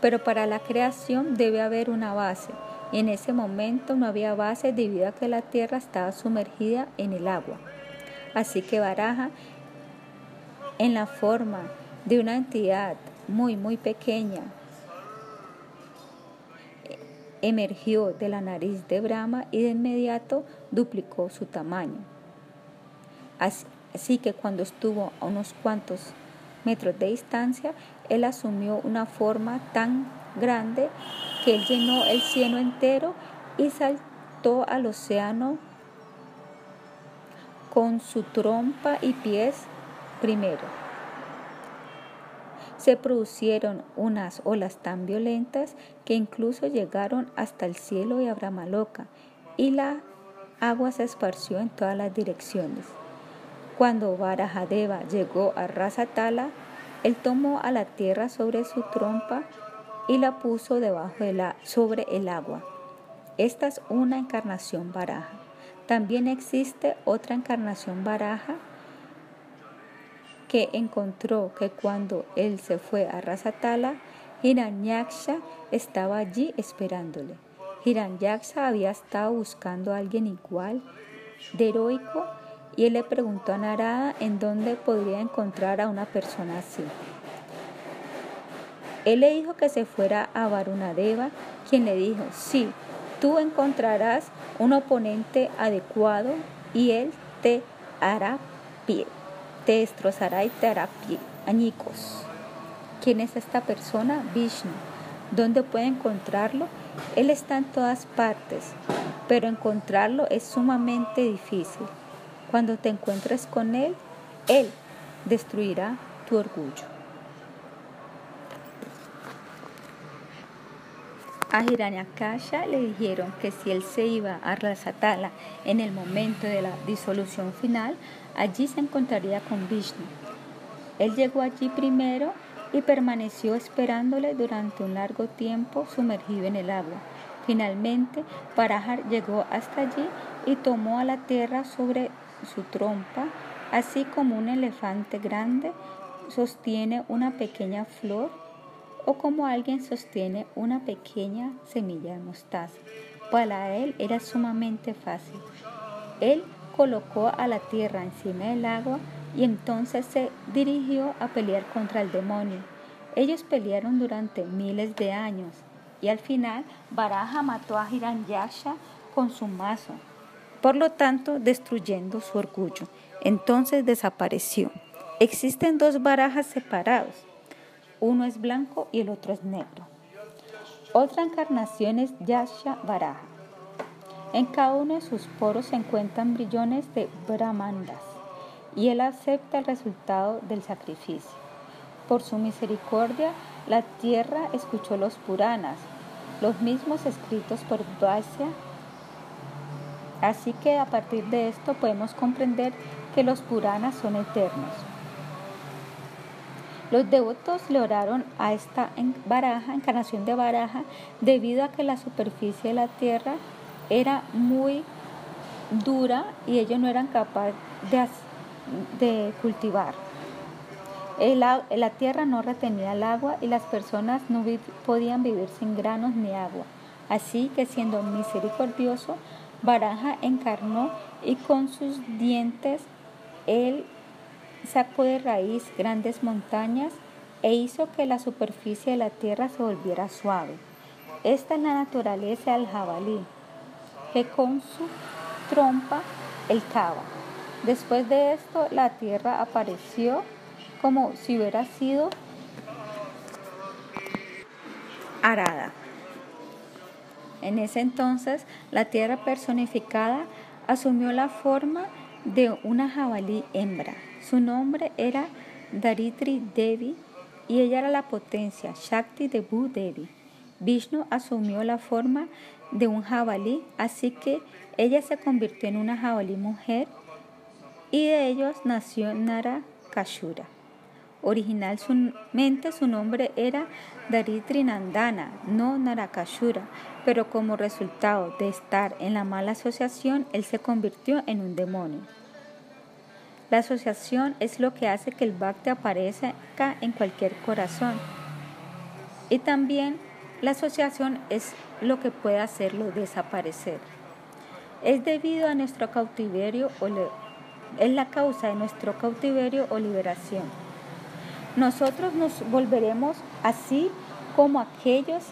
Pero para la creación debe haber una base, en ese momento no había base debido a que la tierra estaba sumergida en el agua. Así que Baraja, en la forma de una entidad muy, muy pequeña, emergió de la nariz de Brahma y de inmediato duplicó su tamaño. Así, que cuando estuvo a unos cuantos metros de distancia, él asumió una forma tan grande que él llenó el cielo entero y saltó al océano con su trompa y pies primero se producieron unas olas tan violentas que incluso llegaron hasta el cielo de Abramaloka y la agua se esparció en todas las direcciones. Cuando Varahadeva llegó a Rasatala, él tomó a la tierra sobre su trompa y la puso debajo de la, sobre el agua. Esta es una encarnación baraja. También existe otra encarnación baraja que encontró que cuando él se fue a Rasatala, Hiranyaksha estaba allí esperándole. Hiranyaksha había estado buscando a alguien igual de heroico y él le preguntó a Narada en dónde podría encontrar a una persona así. Él le dijo que se fuera a Varunadeva, quien le dijo, sí, tú encontrarás un oponente adecuado y él te hará pie te destrozará y te hará añicos. ¿Quién es esta persona? Vishnu. ¿Dónde puede encontrarlo? Él está en todas partes, pero encontrarlo es sumamente difícil. Cuando te encuentres con Él, Él destruirá tu orgullo. A Hiranyakasha le dijeron que si él se iba a Rasatala en el momento de la disolución final, allí se encontraría con Vishnu. Él llegó allí primero y permaneció esperándole durante un largo tiempo sumergido en el agua. Finalmente, Parajar llegó hasta allí y tomó a la tierra sobre su trompa, así como un elefante grande sostiene una pequeña flor o como alguien sostiene una pequeña semilla de mostaza. Para él era sumamente fácil. Él colocó a la tierra encima del agua y entonces se dirigió a pelear contra el demonio. Ellos pelearon durante miles de años y al final Baraja mató a Hiranyasha con su mazo, por lo tanto destruyendo su orgullo. Entonces desapareció. Existen dos barajas separados. Uno es blanco y el otro es negro. Otra encarnación es Yasha Baraja. En cada uno de sus poros se encuentran brillones de brahmandas y él acepta el resultado del sacrificio. Por su misericordia, la tierra escuchó los Puranas, los mismos escritos por Vasya. Así que a partir de esto podemos comprender que los Puranas son eternos. Los devotos le oraron a esta baraja, encarnación de baraja, debido a que la superficie de la tierra era muy dura y ellos no eran capaces de, cultivar. la tierra no retenía el agua y las personas no podían vivir sin granos ni agua. Así que siendo misericordioso, Baraja encarnó y con sus dientes él sacó de raíz grandes montañas e hizo que la superficie de la tierra se volviera suave. Esta es la naturaleza del jabalí, que con su trompa el cava. Después de esto, la tierra apareció como si hubiera sido arada. En ese entonces, la tierra personificada asumió la forma de una jabalí hembra. Su nombre era Daritri Devi y ella era la potencia Shakti de Bu Devi. Vishnu asumió la forma de un jabalí, así que ella se convirtió en una jabalí mujer y de ellos nació Nara Kashura. Originalmente su nombre era Daritri Nandana, no Narakashura, pero como resultado de estar en la mala asociación, él se convirtió en un demonio. La asociación es lo que hace que el Bhakti aparezca en cualquier corazón. Y también la asociación es lo que puede hacerlo desaparecer. Es debido a nuestro cautiverio o es la causa de nuestro cautiverio o liberación. Nosotros nos volveremos así como aquellos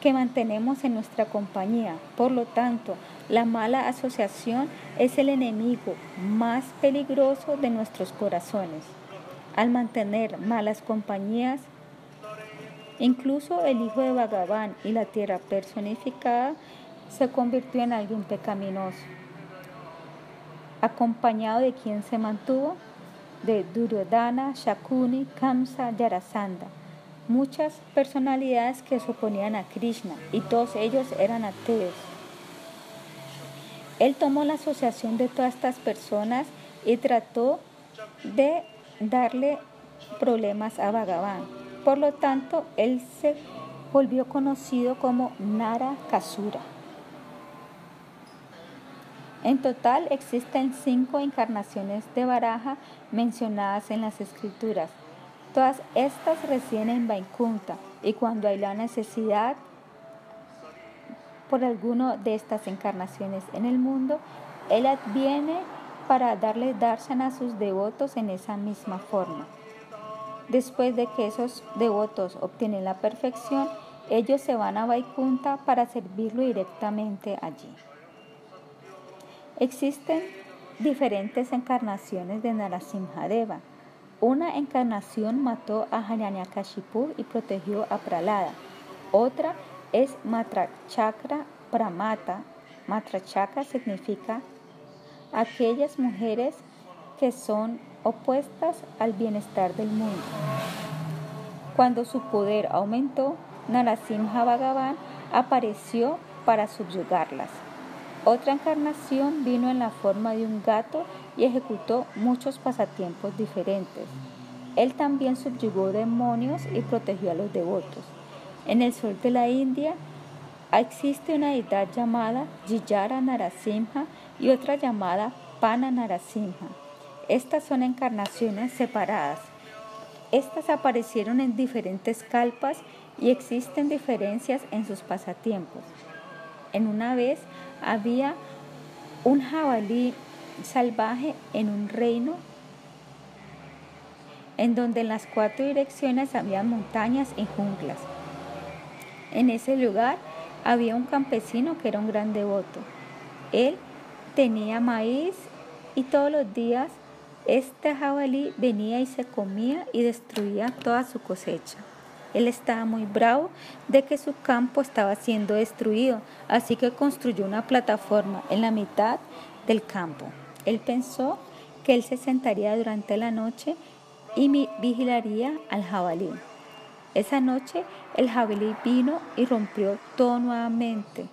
que mantenemos en nuestra compañía. Por lo tanto, la mala asociación es el enemigo más peligroso de nuestros corazones. Al mantener malas compañías, incluso el hijo de Bhagavan y la tierra personificada se convirtió en alguien pecaminoso. Acompañado de quien se mantuvo, de Duryodhana, Shakuni, Kamsa, Yarasanda, muchas personalidades que se oponían a Krishna y todos ellos eran ateos. Él tomó la asociación de todas estas personas y trató de darle problemas a Bhagavan. Por lo tanto, él se volvió conocido como Nara Kasura. En total existen cinco encarnaciones de Baraja mencionadas en las escrituras. Todas estas residen en Vaikunta y cuando hay la necesidad por alguno de estas encarnaciones en el mundo, Él adviene para darle dársena a sus devotos en esa misma forma. Después de que esos devotos obtienen la perfección, ellos se van a Vaikunta para servirlo directamente allí. Existen diferentes encarnaciones de Narasimhadeva. Una encarnación mató a Hiranyakashipu y protegió a Pralada. Otra es Matrachakra Pramata. Matrachakra significa aquellas mujeres que son opuestas al bienestar del mundo. Cuando su poder aumentó, Narasimha Bhagavan apareció para subyugarlas. Otra encarnación vino en la forma de un gato y ejecutó muchos pasatiempos diferentes. Él también subyugó demonios y protegió a los devotos. En el sur de la India existe una deidad llamada Jiyara Narasimha y otra llamada Pana Narasimha. Estas son encarnaciones separadas. Estas aparecieron en diferentes calpas y existen diferencias en sus pasatiempos. En una vez había un jabalí salvaje en un reino en donde en las cuatro direcciones había montañas y junglas. En ese lugar había un campesino que era un gran devoto. Él tenía maíz y todos los días este jabalí venía y se comía y destruía toda su cosecha. Él estaba muy bravo de que su campo estaba siendo destruido, así que construyó una plataforma en la mitad del campo. Él pensó que él se sentaría durante la noche y vigilaría al jabalí. Esa noche el jabalí vino y rompió todo nuevamente.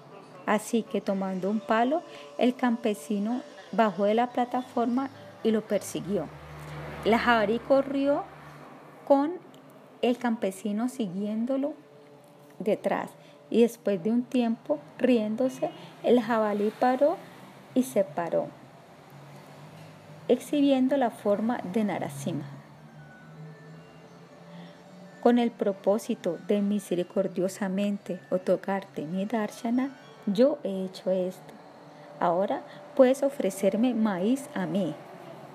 Así que tomando un palo, el campesino bajó de la plataforma y lo persiguió. El jabalí corrió con el campesino siguiéndolo detrás y después de un tiempo, riéndose, el jabalí paró y se paró, exhibiendo la forma de Narasimha. Con el propósito de misericordiosamente otorgarte mi darshana, yo he hecho esto. Ahora puedes ofrecerme maíz a mí.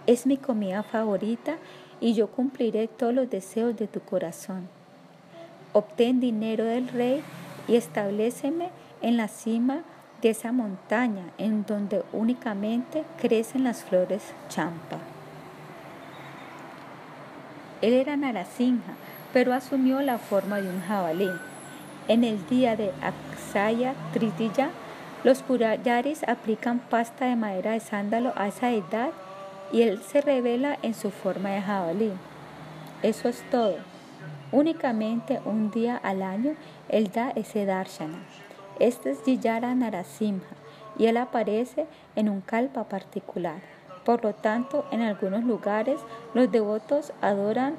Es mi comida favorita y yo cumpliré todos los deseos de tu corazón. Obtén dinero del rey y estableceme en la cima de esa montaña en donde únicamente crecen las flores champa. Él era Narasimha, pero asumió la forma de un jabalí. En el día de Aksaya Tritiya, los Purayaris aplican pasta de madera de sándalo a esa edad y él se revela en su forma de jabalí. Eso es todo. Únicamente un día al año él da ese darshana. Este es Jiyara Narasimha y él aparece en un kalpa particular. Por lo tanto, en algunos lugares los devotos adoran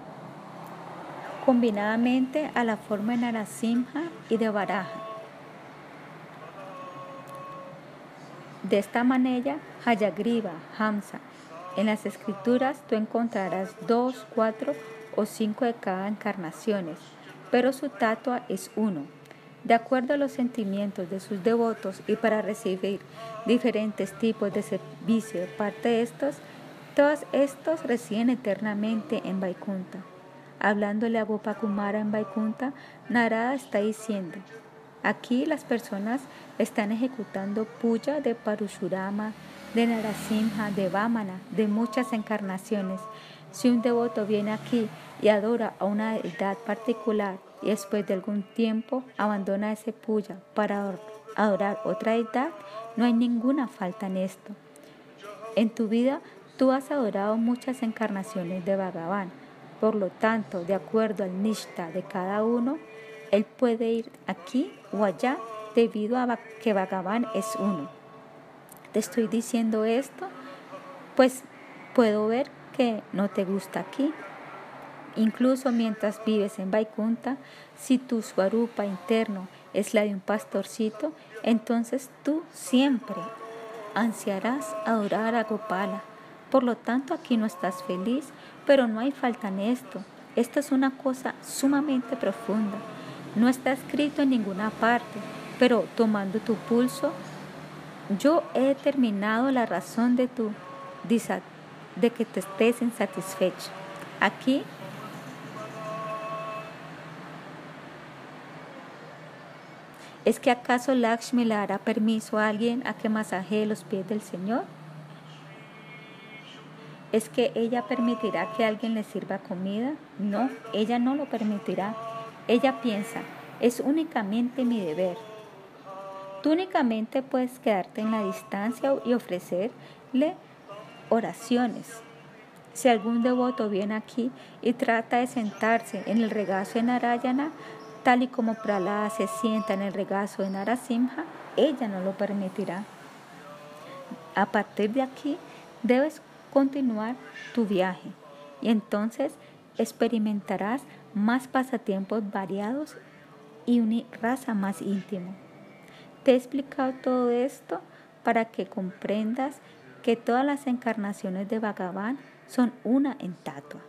combinadamente a la forma de Narasimha y de Varaja. De esta manera, Hayagriva, Hamsa, en las escrituras tú encontrarás dos, cuatro o cinco de cada encarnaciones, pero su tatua es uno. De acuerdo a los sentimientos de sus devotos y para recibir diferentes tipos de servicio de parte de estos, todos estos residen eternamente en Vaikunta. Hablándole a Gopakumara en Vaikunta, Narada está diciendo, aquí las personas están ejecutando puya de Parushurama, de Narasimha, de Vamana, de muchas encarnaciones. Si un devoto viene aquí y adora a una deidad particular y después de algún tiempo abandona ese puya para adorar otra deidad, no hay ninguna falta en esto. En tu vida tú has adorado muchas encarnaciones de Bhagavan por lo tanto, de acuerdo al nishta de cada uno, él puede ir aquí o allá debido a que Bhagavan es uno. Te estoy diciendo esto, pues puedo ver que no te gusta aquí. Incluso mientras vives en Vaikunta, si tu swarupa interno es la de un pastorcito, entonces tú siempre ansiarás adorar a Gopala. Por lo tanto, aquí no estás feliz pero no hay falta en esto. Esto es una cosa sumamente profunda. No está escrito en ninguna parte, pero tomando tu pulso, yo he determinado la razón de tu de que te estés insatisfecho. Aquí ¿Es que acaso Lakshmi le hará permiso a alguien a que masajee los pies del Señor? ¿Es que ella permitirá que alguien le sirva comida? No, ella no lo permitirá. Ella piensa, es únicamente mi deber. Tú únicamente puedes quedarte en la distancia y ofrecerle oraciones. Si algún devoto viene aquí y trata de sentarse en el regazo de Narayana, Tal y como Pralada se sienta en el regazo de Narasimha, ella no lo permitirá. A partir de aquí, debes continuar tu viaje y entonces experimentarás más pasatiempos variados y una raza más íntima. Te he explicado todo esto para que comprendas que todas las encarnaciones de Bhagavan son una en Tatua.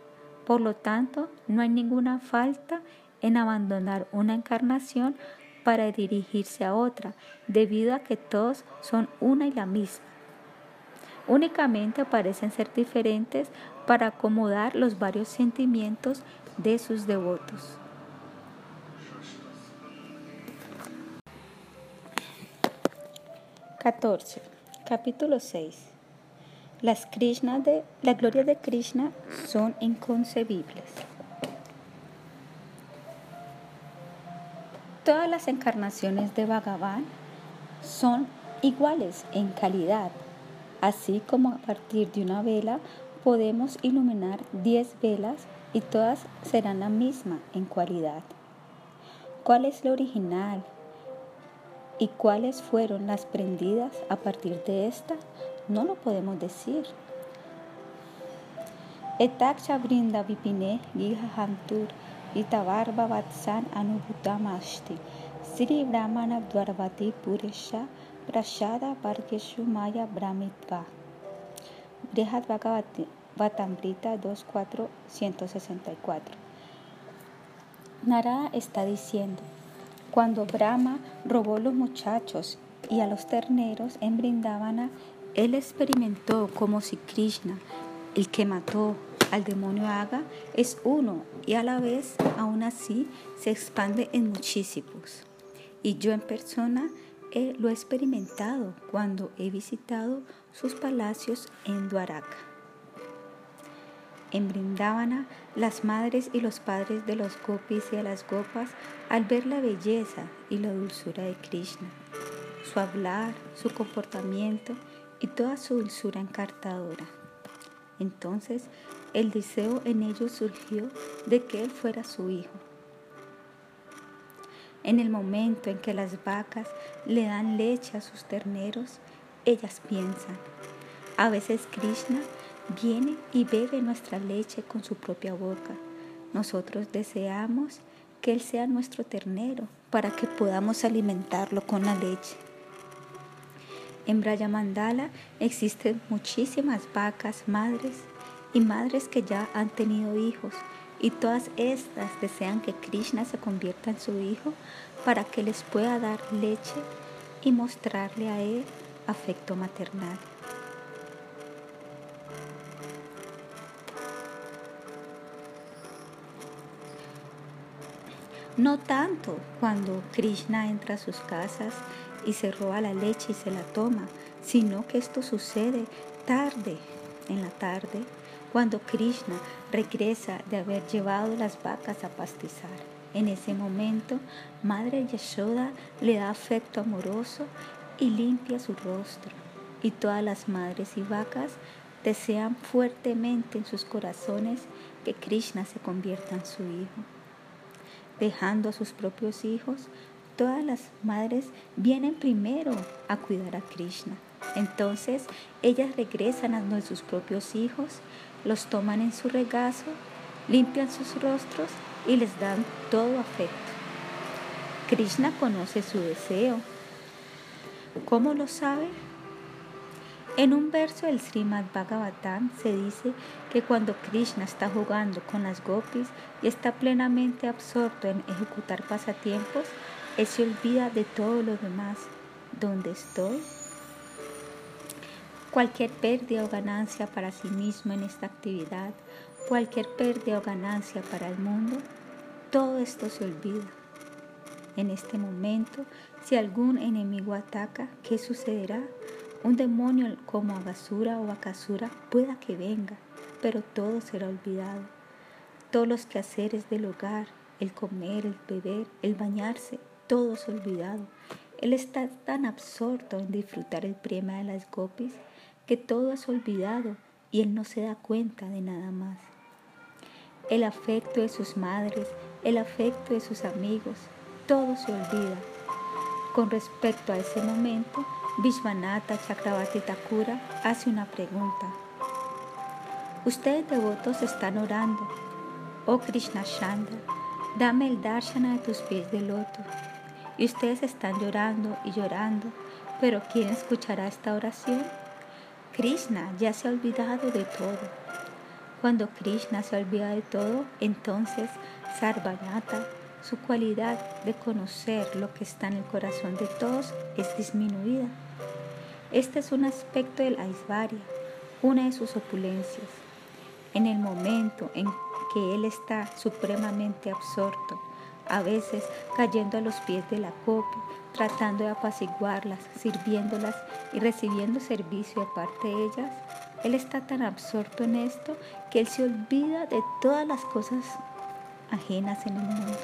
Por lo tanto, no hay ninguna falta en abandonar una encarnación para dirigirse a otra, debido a que todos son una y la misma. Únicamente parecen ser diferentes para acomodar los varios sentimientos de sus devotos. ...14... Capítulo 6 las, Krishna de, la gloria de Krishna son inconcebibles. Todas las encarnaciones de Bhagavan son iguales en calidad, así como a partir de una vela podemos iluminar 10 velas y todas serán la misma en cualidad. ¿Cuál es la original y cuáles fueron las prendidas a partir de esta? No lo podemos decir. Etaksha brinda vipine giha hantur itavarba vatsan. Sri Brahmana Puresha Prashada Parkeshu Maya Brahmitva. Brihad Vatambrita 24164. Narada está diciendo, cuando Brahma robó los muchachos y a los terneros en Brindavana, él experimentó como si Krishna, el que mató al demonio Aga, es uno y a la vez, aún así, se expande en muchísimos. Y yo en persona lo he experimentado cuando he visitado sus palacios en Dwaraka. En Brindavana, las madres y los padres de los gopis y de las gopas, al ver la belleza y la dulzura de Krishna, su hablar, su comportamiento y toda su dulzura encartadora. Entonces el deseo en ellos surgió de que él fuera su hijo. En el momento en que las vacas le dan leche a sus terneros, ellas piensan, a veces Krishna viene y bebe nuestra leche con su propia boca. Nosotros deseamos que Él sea nuestro ternero para que podamos alimentarlo con la leche. En Brayamandala existen muchísimas vacas madres y madres que ya han tenido hijos y todas estas desean que Krishna se convierta en su hijo para que les pueda dar leche y mostrarle a él afecto maternal. No tanto cuando Krishna entra a sus casas y se roba la leche y se la toma, sino que esto sucede tarde, en la tarde, cuando Krishna regresa de haber llevado las vacas a pastizar. En ese momento, Madre Yashoda le da afecto amoroso y limpia su rostro. Y todas las madres y vacas desean fuertemente en sus corazones que Krishna se convierta en su hijo. Dejando a sus propios hijos, todas las madres vienen primero a cuidar a Krishna. Entonces ellas regresan a sus propios hijos, los toman en su regazo, limpian sus rostros y les dan todo afecto. Krishna conoce su deseo. ¿Cómo lo sabe? En un verso del Srimad Bhagavatam se dice que cuando Krishna está jugando con las gopis y está plenamente absorto en ejecutar pasatiempos, él se olvida de todo lo demás. ¿Dónde estoy? Cualquier pérdida o ganancia para sí mismo en esta actividad, cualquier pérdida o ganancia para el mundo, todo esto se olvida. En este momento, si algún enemigo ataca, ¿qué sucederá? Un demonio como Agasura o Akasura pueda que venga, pero todo será olvidado. Todos los quehaceres del hogar, el comer, el beber, el bañarse, todo es olvidado. Él está tan absorto en disfrutar el prema de las gopis que todo es olvidado y él no se da cuenta de nada más. el afecto de sus madres, el afecto de sus amigos, todo se olvida. Con respecto a ese momento, Vishwanatha Chakravarti Thakura hace una pregunta. Ustedes devotos están orando. Oh Krishna Chandra, dame el darshana de tus pies de loto. Y ustedes están llorando y llorando, pero ¿quién escuchará esta oración? Krishna ya se ha olvidado de todo. Cuando Krishna se olvida de todo, entonces Sarvanyata, su cualidad de conocer lo que está en el corazón de todos, es disminuida. Este es un aspecto del Aisvarya, una de sus opulencias. En el momento en que él está supremamente absorto, a veces cayendo a los pies de la copa, tratando de apaciguarlas, sirviéndolas y recibiendo servicio de parte de ellas, él está tan absorto en esto que él se olvida de todas las cosas ajenas en el mundo.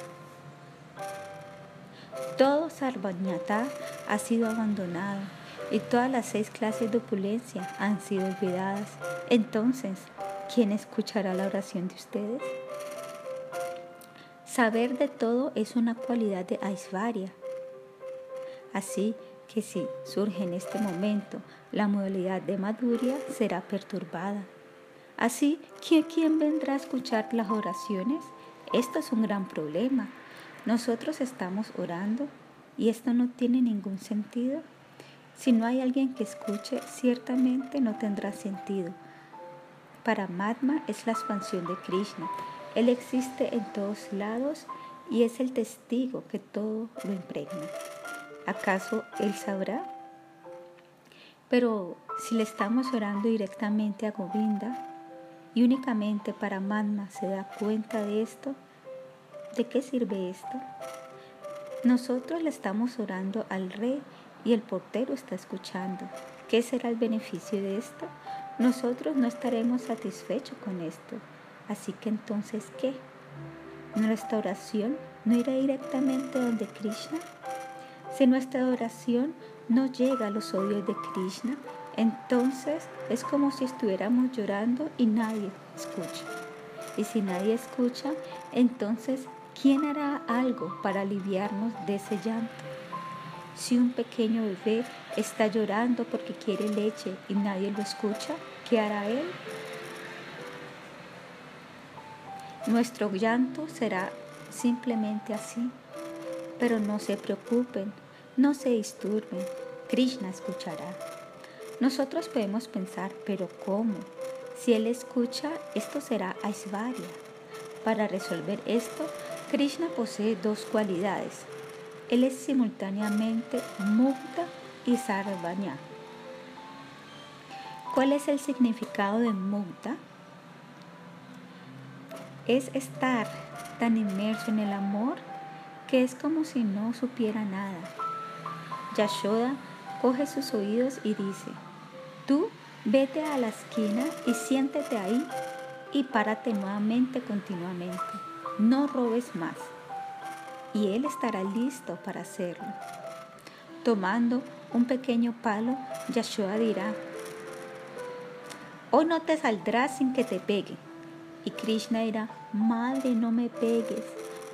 Todo Sarvañata ha sido abandonado y todas las seis clases de opulencia han sido olvidadas. Entonces, ¿quién escuchará la oración de ustedes? Saber de todo es una cualidad de Aishvarya. Así que si surge en este momento la modalidad de Madhurya, será perturbada. Así que ¿quién vendrá a escuchar las oraciones? Esto es un gran problema. Nosotros estamos orando y esto no tiene ningún sentido. Si no hay alguien que escuche, ciertamente no tendrá sentido. Para Madma es la expansión de Krishna. Él existe en todos lados y es el testigo que todo lo impregna. ¿Acaso Él sabrá? Pero si le estamos orando directamente a Govinda, y únicamente para Manma se da cuenta de esto, ¿de qué sirve esto? Nosotros le estamos orando al rey y el portero está escuchando. ¿Qué será el beneficio de esto? Nosotros no estaremos satisfechos con esto. Así que entonces, ¿qué? ¿Nuestra oración no irá directamente donde Krishna? Si nuestra oración no llega a los odios de Krishna, entonces es como si estuviéramos llorando y nadie escucha. Y si nadie escucha, entonces ¿quién hará algo para aliviarnos de ese llanto? Si un pequeño bebé está llorando porque quiere leche y nadie lo escucha, ¿qué hará él? Nuestro llanto será simplemente así. Pero no se preocupen, no se disturben, Krishna escuchará. Nosotros podemos pensar, pero ¿cómo? Si Él escucha, esto será Aishvarya. Para resolver esto, Krishna posee dos cualidades. Él es simultáneamente Mukta y Sarvanya. ¿Cuál es el significado de Mukta? Es estar tan inmerso en el amor que es como si no supiera nada. Yashoda coge sus oídos y dice, Tú vete a la esquina y siéntete ahí y párate nuevamente continuamente. No robes más. Y él estará listo para hacerlo. Tomando un pequeño palo, Yashoda dirá, Hoy no te saldrás sin que te pegue. Y Krishna dirá, Madre, no me pegues,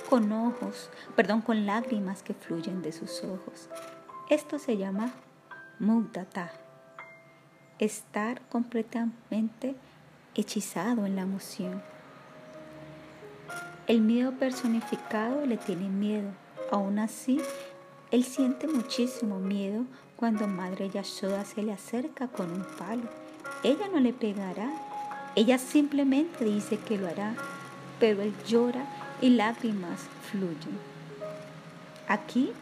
con ojos, perdón, con lágrimas que fluyen de sus ojos. Esto se llama Mugdata estar completamente hechizado en la emoción. El miedo personificado le tiene miedo. Aún así, él siente muchísimo miedo cuando Madre Yashoda se le acerca con un palo. Ella no le pegará. Ella simplemente dice que lo hará, pero él llora y lágrimas fluyen. Aquí,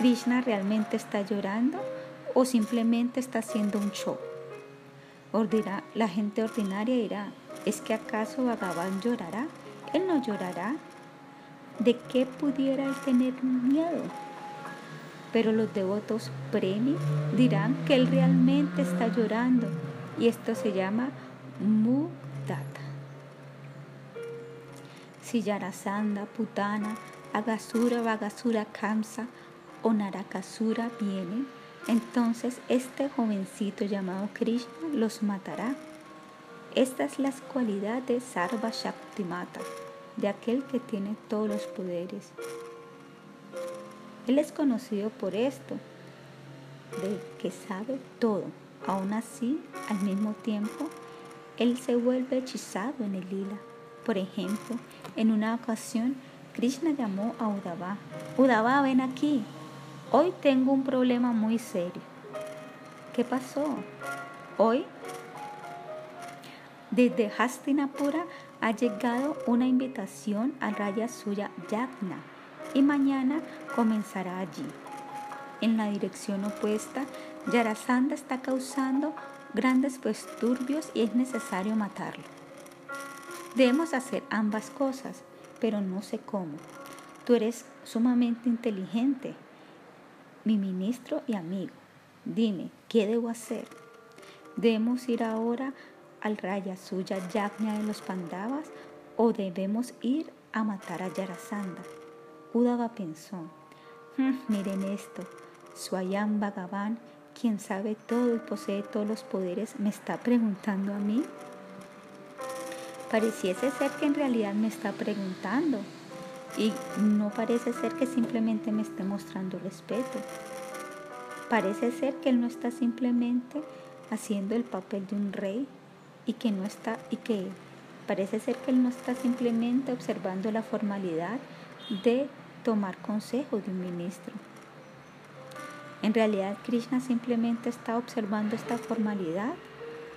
Krishna realmente está llorando o simplemente está haciendo un show. la gente ordinaria dirá, ¿es que acaso Bhagavan llorará? Él no llorará. ¿De qué pudiera él tener miedo? Pero los devotos premi dirán que él realmente está llorando y esto se llama mudata. Si Yarasanda, Putana, Agasura, Vagasura, Kamsa o Narakasura vienen, entonces este jovencito llamado Krishna los matará. Esta es la cualidad de Sarva Shaktimata, de aquel que tiene todos los poderes. Él es conocido por esto, de que sabe todo. Aún así, al mismo tiempo, él se vuelve hechizado en el lila. Por ejemplo, en una ocasión, Krishna llamó a Udava. Udava, ven aquí. Hoy tengo un problema muy serio. ¿Qué pasó? Hoy, desde Hastinapura ha llegado una invitación al Raya Suya Yagna y mañana comenzará allí. En la dirección opuesta, Yarasanda está causando grandes disturbios y es necesario matarlo. Debemos hacer ambas cosas, pero no sé cómo. Tú eres sumamente inteligente, mi ministro y amigo. Dime, ¿qué debo hacer? ¿Debemos ir ahora al Raya Suya Yagna de los Pandavas o debemos ir a matar a Yarasanda? Udava pensó, hmm, miren esto, Swayam Bhagavan, quien sabe todo y posee todos los poderes, me está preguntando a mí. Pareciese ser que en realidad me está preguntando y no parece ser que simplemente me esté mostrando respeto. Parece ser que él no está simplemente haciendo el papel de un rey y que no está y que parece ser que él no está simplemente observando la formalidad de tomar consejo de un ministro. En realidad Krishna simplemente está observando esta formalidad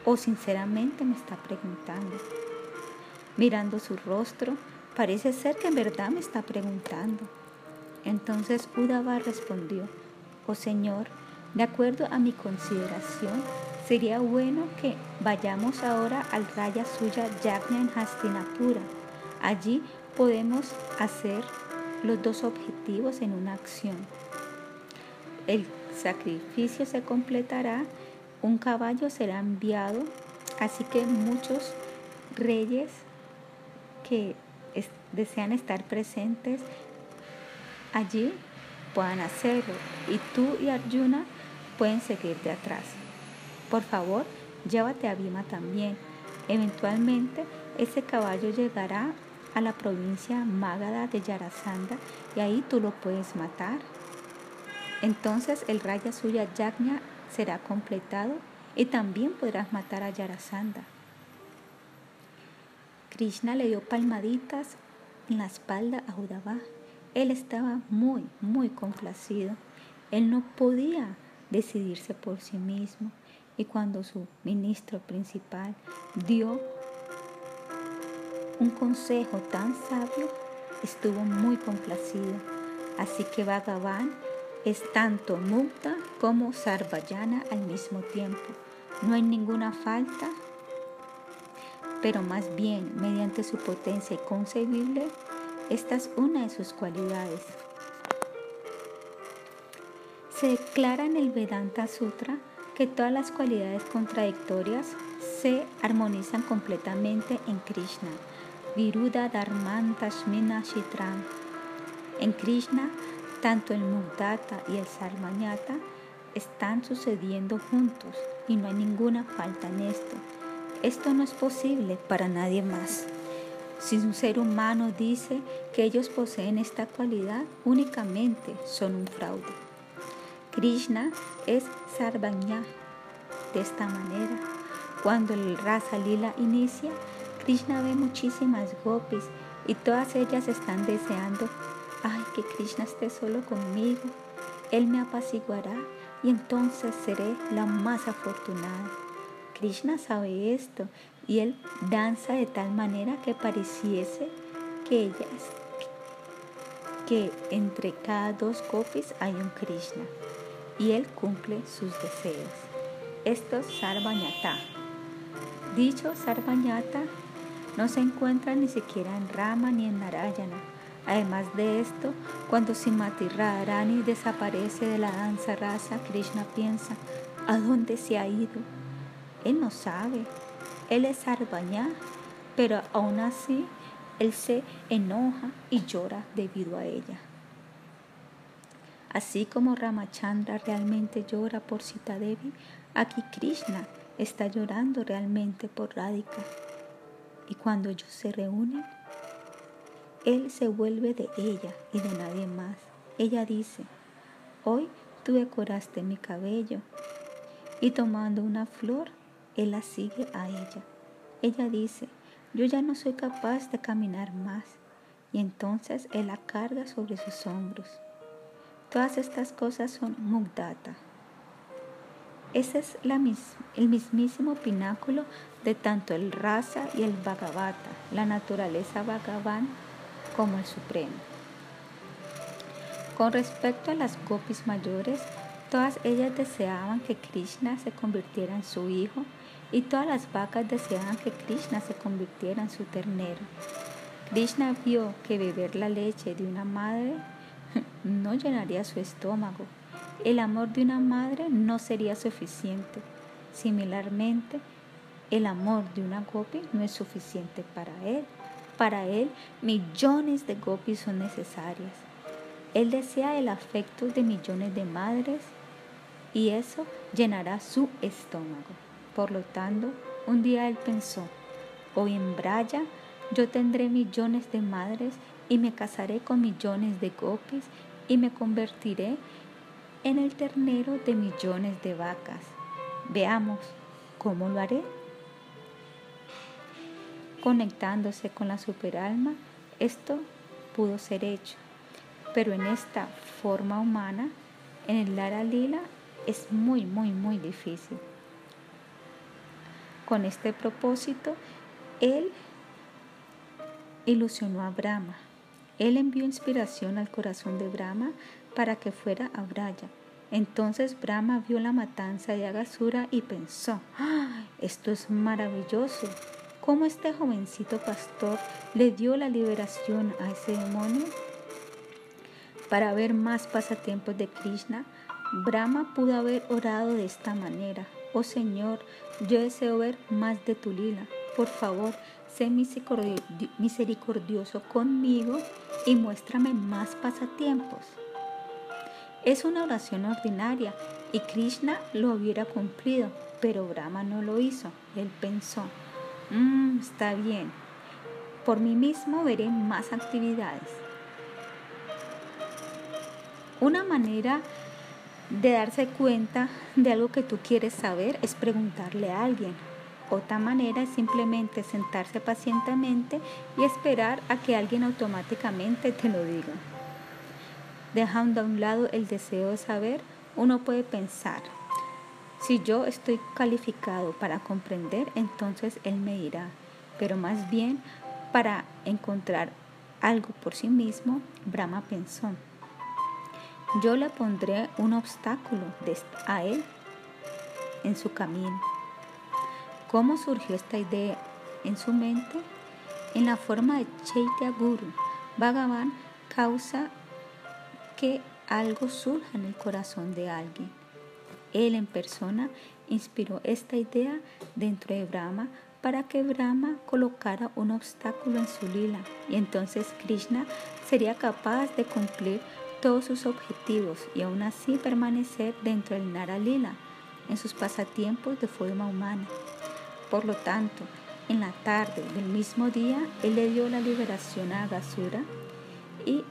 o sinceramente me está preguntando. Mirando su rostro, parece ser que en verdad me está preguntando. Entonces Udava respondió, oh Señor, de acuerdo a mi consideración, sería bueno que vayamos ahora al Raya Suya Yagna en Hastinapura. Allí podemos hacer los dos objetivos en una acción el sacrificio se completará, un caballo será enviado, así que muchos reyes que desean estar presentes allí puedan hacerlo y tú y Arjuna pueden seguir de atrás. Por favor, llévate a Bhima también. Eventualmente ese caballo llegará a la provincia Mágada de Yarasanda y ahí tú lo puedes matar. Entonces el Raya Suya Yagna será completado y también podrás matar a Yarasanda. Krishna le dio palmaditas en la espalda a Udava. Él estaba muy, muy complacido. Él no podía decidirse por sí mismo y cuando su ministro principal dio un consejo tan sabio, estuvo muy complacido. Así que Bhagavan es tanto mukta como sarvayana al mismo tiempo. No hay ninguna falta, pero más bien mediante su potencia inconcebible, esta es una de sus cualidades. Se declara en el Vedanta Sutra que todas las cualidades contradictorias se armonizan completamente en Krishna. Viruda Dharmanta Shmina Shitram. En Krishna tanto el Mudata y el Sarmañata están sucediendo juntos y no hay ninguna falta en esto. Esto no es posible para nadie más. Si un ser humano dice que ellos poseen esta cualidad, únicamente son un fraude. Krishna es Sarvaña. De esta manera, cuando el Rasa Lila inicia, Krishna ve muchísimas gopis y todas ellas están deseando ay, que Krishna esté solo conmigo, Él me apaciguará y entonces seré la más afortunada. Krishna sabe esto y Él danza de tal manera que pareciese que ellas, que entre cada dos copis hay un Krishna y Él cumple sus deseos. Esto es Sarvanyata. Dicho Sarvanyata no se encuentra ni siquiera en Rama ni en Narayana Además de esto, cuando Simati Radharani desaparece de la danza rasa, Krishna piensa, ¿a dónde se ha ido? Él no sabe. Él es Arbañá, pero aún así él se enoja y llora debido a ella. Así como Ramachandra realmente llora por Sita Devi, aquí Krishna está llorando realmente por Radhika. Y cuando ellos se reúnen, él se vuelve de ella y de nadie más. Ella dice, hoy tú decoraste mi cabello. Y tomando una flor, él la sigue a ella. Ella dice, yo ya no soy capaz de caminar más. Y entonces él la carga sobre sus hombros. Todas estas cosas son mugdata. Ese es el mismísimo pináculo de tanto el rasa y el bhagavata, la naturaleza bhagavan como el supremo. Con respecto a las gopis mayores, todas ellas deseaban que Krishna se convirtiera en su hijo y todas las vacas deseaban que Krishna se convirtiera en su ternero. Krishna vio que beber la leche de una madre no llenaría su estómago. El amor de una madre no sería suficiente. Similarmente, el amor de una gopi no es suficiente para él. Para él, millones de gopis son necesarias. Él desea el afecto de millones de madres y eso llenará su estómago. Por lo tanto, un día él pensó, hoy en Braya yo tendré millones de madres y me casaré con millones de gopis y me convertiré en el ternero de millones de vacas. Veamos cómo lo haré. Conectándose con la superalma, esto pudo ser hecho, pero en esta forma humana, en el Lara Lila, es muy, muy, muy difícil. Con este propósito, él ilusionó a Brahma. Él envió inspiración al corazón de Brahma para que fuera a Braya. Entonces Brahma vio la matanza de Agasura y pensó, ¡Ah, esto es maravilloso. ¿Cómo este jovencito pastor le dio la liberación a ese demonio? Para ver más pasatiempos de Krishna, Brahma pudo haber orado de esta manera. Oh Señor, yo deseo ver más de tu lila. Por favor, sé misericordioso conmigo y muéstrame más pasatiempos. Es una oración ordinaria y Krishna lo hubiera cumplido, pero Brahma no lo hizo. Él pensó, mmm, está bien, por mí mismo veré más actividades. Una manera de darse cuenta de algo que tú quieres saber es preguntarle a alguien. Otra manera es simplemente sentarse pacientemente y esperar a que alguien automáticamente te lo diga. Dejando a un lado el deseo de saber, uno puede pensar, si yo estoy calificado para comprender, entonces Él me dirá, pero más bien para encontrar algo por sí mismo, Brahma pensó, yo le pondré un obstáculo a Él en su camino. ¿Cómo surgió esta idea en su mente? En la forma de Chaitya Guru, Bhagavan causa que algo surja en el corazón de alguien. Él en persona inspiró esta idea dentro de Brahma para que Brahma colocara un obstáculo en su lila y entonces Krishna sería capaz de cumplir todos sus objetivos y aún así permanecer dentro del Nara Lila en sus pasatiempos de forma humana. Por lo tanto, en la tarde del mismo día, él le dio la liberación a Agasura y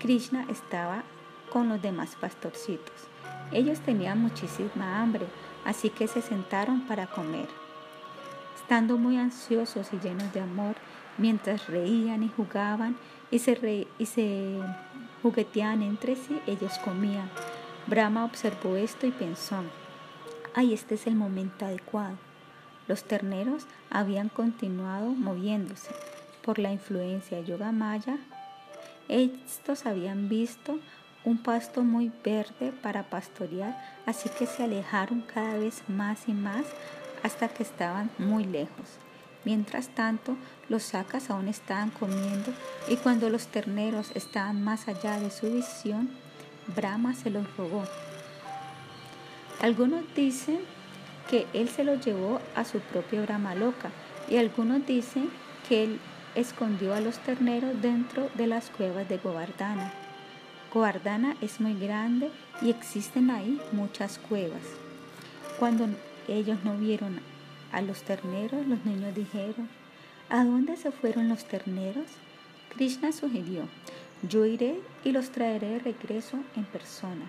Krishna estaba con los demás pastorcitos. Ellos tenían muchísima hambre, así que se sentaron para comer. Estando muy ansiosos y llenos de amor, mientras reían y jugaban y se, y se jugueteaban entre sí, ellos comían. Brahma observó esto y pensó, ay, este es el momento adecuado. Los terneros habían continuado moviéndose. Por la influencia yoga maya, estos habían visto un pasto muy verde para pastorear, así que se alejaron cada vez más y más hasta que estaban muy lejos. Mientras tanto, los sacas aún estaban comiendo y cuando los terneros estaban más allá de su visión, Brahma se los robó. Algunos dicen que él se los llevó a su propio Brahma loca y algunos dicen que él escondió a los terneros dentro de las cuevas de Govardhana. Govardhana es muy grande y existen ahí muchas cuevas. Cuando ellos no vieron a los terneros, los niños dijeron, ¿a dónde se fueron los terneros? Krishna sugirió, yo iré y los traeré de regreso en persona.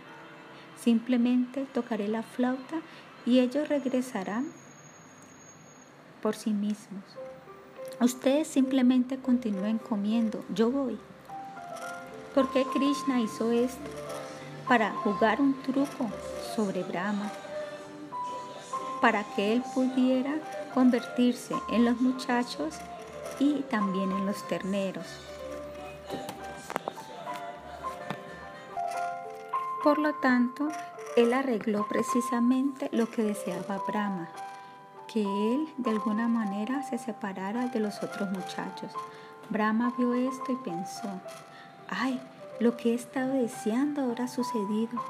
Simplemente tocaré la flauta y ellos regresarán por sí mismos. Ustedes simplemente continúen comiendo, yo voy. ¿Por qué Krishna hizo esto? Para jugar un truco sobre Brahma, para que él pudiera convertirse en los muchachos y también en los terneros. Por lo tanto, él arregló precisamente lo que deseaba Brahma, que él de alguna manera se separara de los otros muchachos. Brahma vio esto y pensó, ay, lo que he estado deseando ahora ha sucedido.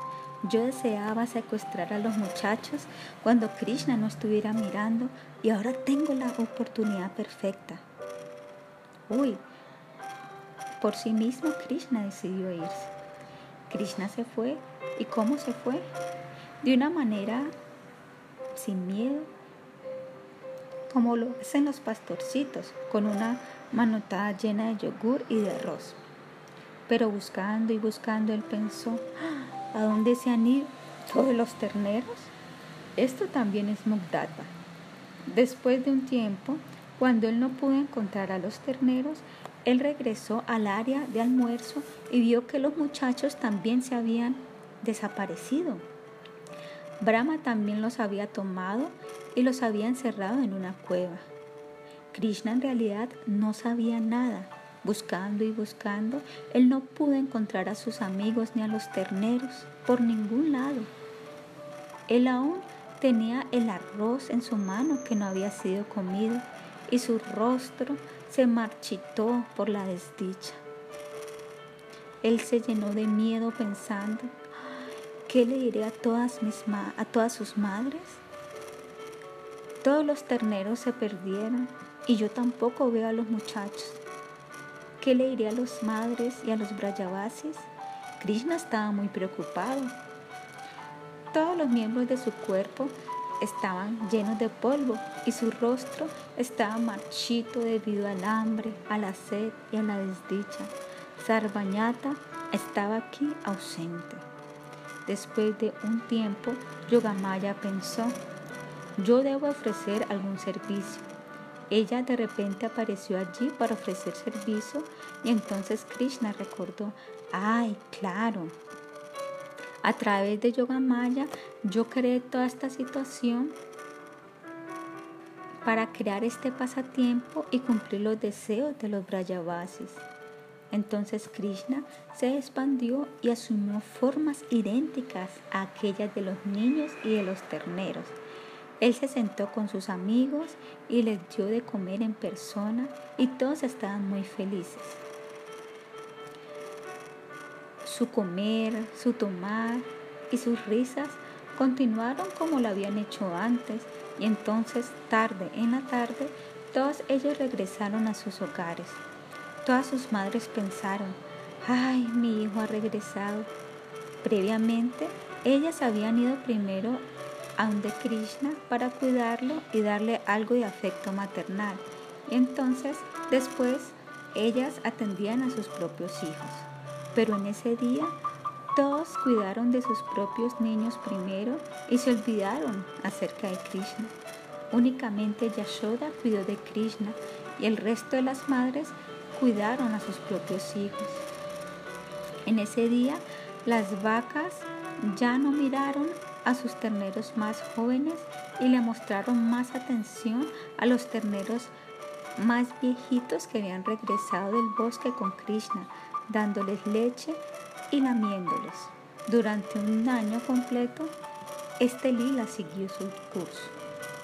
Yo deseaba secuestrar a los muchachos cuando Krishna no estuviera mirando y ahora tengo la oportunidad perfecta. Uy, por sí mismo Krishna decidió irse. Krishna se fue. ¿Y cómo se fue? De una manera sin miedo, como lo hacen los pastorcitos, con una manotada llena de yogur y de arroz. Pero buscando y buscando, él pensó, ¿a dónde se han ido todos los terneros? Esto también es Mugdata. Después de un tiempo, cuando él no pudo encontrar a los terneros, él regresó al área de almuerzo y vio que los muchachos también se habían desaparecido. Brahma también los había tomado y los había encerrado en una cueva. Krishna en realidad no sabía nada. Buscando y buscando, él no pudo encontrar a sus amigos ni a los terneros por ningún lado. Él aún tenía el arroz en su mano que no había sido comido y su rostro se marchitó por la desdicha. Él se llenó de miedo pensando, ¿qué le diré a todas, mis a todas sus madres? Todos los terneros se perdieron y yo tampoco veo a los muchachos. ¿Qué le diré a las madres y a los brayavasis? Krishna estaba muy preocupado. Todos los miembros de su cuerpo estaban llenos de polvo y su rostro estaba marchito debido al hambre, a la sed y a la desdicha. Sarbañata estaba aquí ausente. Después de un tiempo, Yogamaya pensó, yo debo ofrecer algún servicio. Ella de repente apareció allí para ofrecer servicio y entonces Krishna recordó, ay, claro, a través de Yoga Maya, yo creé toda esta situación para crear este pasatiempo y cumplir los deseos de los Brajavasis. Entonces Krishna se expandió y asumió formas idénticas a aquellas de los niños y de los terneros. Él se sentó con sus amigos y les dio de comer en persona y todos estaban muy felices su comer, su tomar y sus risas continuaron como lo habían hecho antes y entonces tarde en la tarde todos ellos regresaron a sus hogares. Todas sus madres pensaron, ay, mi hijo ha regresado. Previamente, ellas habían ido primero a donde Krishna para cuidarlo y darle algo de afecto maternal. Y entonces, después, ellas atendían a sus propios hijos. Pero en ese día todos cuidaron de sus propios niños primero y se olvidaron acerca de Krishna. Únicamente Yashoda cuidó de Krishna y el resto de las madres cuidaron a sus propios hijos. En ese día las vacas ya no miraron a sus terneros más jóvenes y le mostraron más atención a los terneros más viejitos que habían regresado del bosque con Krishna dándoles leche y lamiéndolos. Durante un año completo, este lila siguió su curso.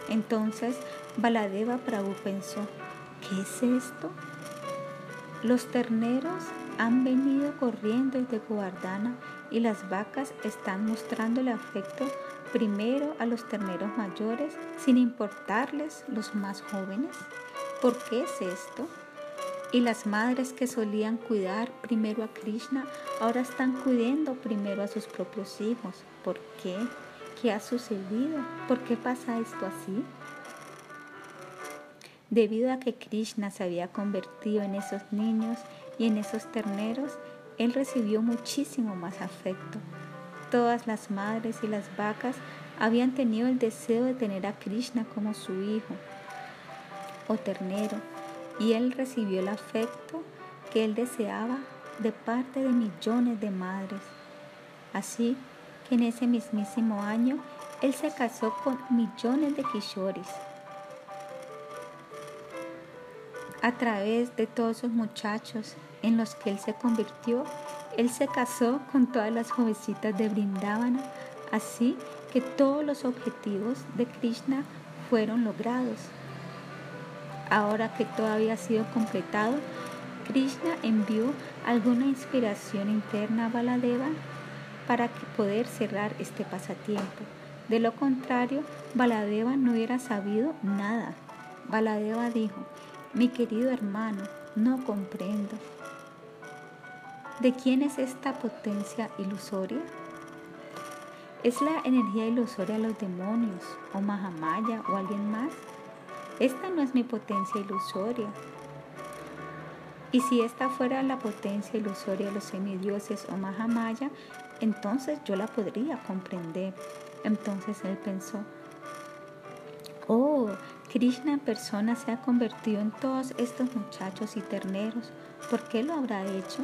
Entonces Baladeva Prabhu pensó, ¿qué es esto? Los terneros han venido corriendo desde Govardhana y las vacas están mostrándole afecto primero a los terneros mayores sin importarles los más jóvenes. ¿Por qué es esto? Y las madres que solían cuidar primero a Krishna ahora están cuidando primero a sus propios hijos. ¿Por qué? ¿qué ha sucedido? ¿Por qué pasa esto así? Debido a que Krishna se había convertido en esos niños y en esos terneros, él recibió muchísimo más afecto. Todas las madres y las vacas habían tenido el deseo de tener a Krishna como su hijo o ternero, y él recibió el afecto que él deseaba de parte de millones de madres. Así que en ese mismísimo año él se casó con millones de kishoris. A través de todos esos muchachos en los que él se convirtió, él se casó con todas las jovencitas de Brindavana, así que todos los objetivos de Krishna fueron logrados. Ahora que todo había sido completado, Krishna envió alguna inspiración interna a Baladeva para poder cerrar este pasatiempo. De lo contrario, Baladeva no hubiera sabido nada. Baladeva dijo, mi querido hermano, no comprendo. ¿De quién es esta potencia ilusoria? ¿Es la energía ilusoria de los demonios o Mahamaya o alguien más? Esta no es mi potencia ilusoria. Y si esta fuera la potencia ilusoria de los semidioses o Mahamaya, entonces yo la podría comprender. Entonces él pensó, oh, Krishna en persona se ha convertido en todos estos muchachos y terneros. ¿Por qué lo habrá hecho?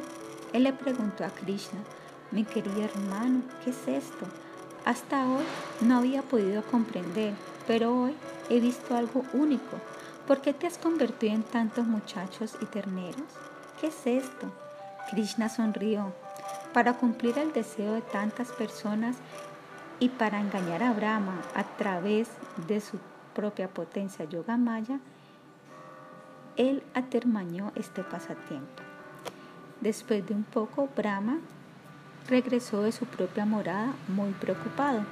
Él le preguntó a Krishna, mi querido hermano, ¿qué es esto? Hasta hoy no había podido comprender, pero hoy he visto algo único. ¿Por qué te has convertido en tantos muchachos y terneros? ¿Qué es esto? Krishna sonrió. Para cumplir el deseo de tantas personas y para engañar a Brahma a través de su propia potencia yoga maya, él atermañó este pasatiempo. Después de un poco, Brahma regresó de su propia morada muy preocupado.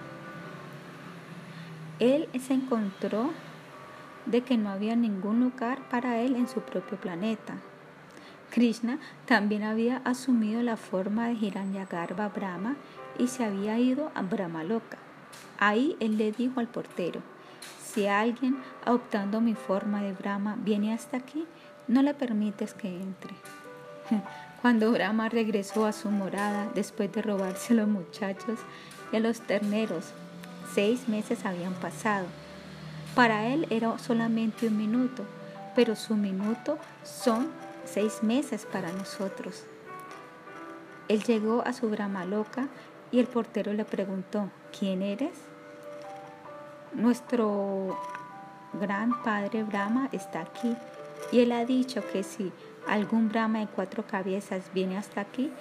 Él se encontró de que no había ningún lugar para él en su propio planeta. Krishna también había asumido la forma de Hiranyagarbha Brahma y se había ido a Brahmaloka. Ahí él le dijo al portero, si alguien, adoptando mi forma de Brahma, viene hasta aquí, no le permites que entre. Cuando Brahma regresó a su morada después de robarse a los muchachos y a los terneros, seis meses habían pasado. Para él era solamente un minuto, pero su minuto son seis meses para nosotros. Él llegó a su Brahma loca y el portero le preguntó, ¿quién eres? Nuestro gran padre Brahma está aquí y él ha dicho que si algún Brahma de cuatro cabezas viene hasta aquí,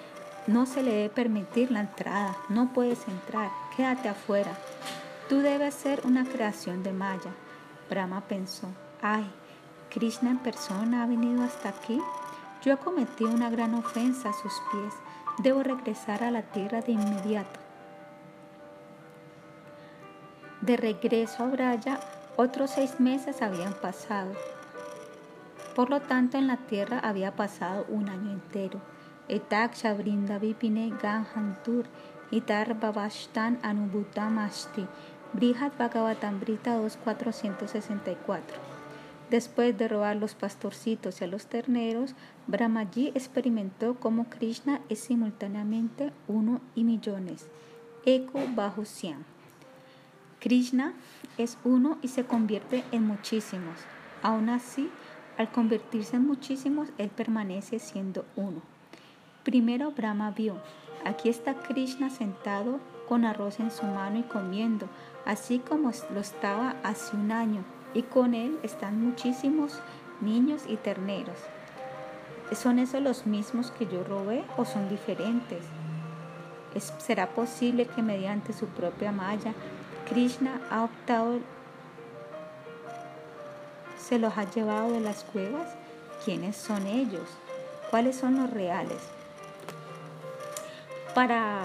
no se le debe permitir la entrada, no puedes entrar, quédate afuera. Tú debes ser una creación de Maya. Brahma pensó, ay, Krishna en persona ha venido hasta aquí. Yo he cometido una gran ofensa a sus pies. Debo regresar a la tierra de inmediato. De regreso a Braya, otros seis meses habían pasado. Por lo tanto, en la tierra había pasado un año entero. Etaksha brinda vipine ganhantur itar babashtan anubutamashti. Brihat Bhagavatambrita 2464. Después de robar los pastorcitos y a los terneros, Brahmaji experimentó cómo Krishna es simultáneamente uno y millones. Eko Bahusyam. Krishna es uno y se convierte en muchísimos. Aún así, al convertirse en muchísimos, él permanece siendo uno. Primero Brahma vio, aquí está Krishna sentado con arroz en su mano y comiendo, así como lo estaba hace un año, y con él están muchísimos niños y terneros. ¿Son esos los mismos que yo robé o son diferentes? ¿Será posible que mediante su propia malla Krishna ha optado se los ha llevado de las cuevas? ¿Quiénes son ellos? ¿Cuáles son los reales? Para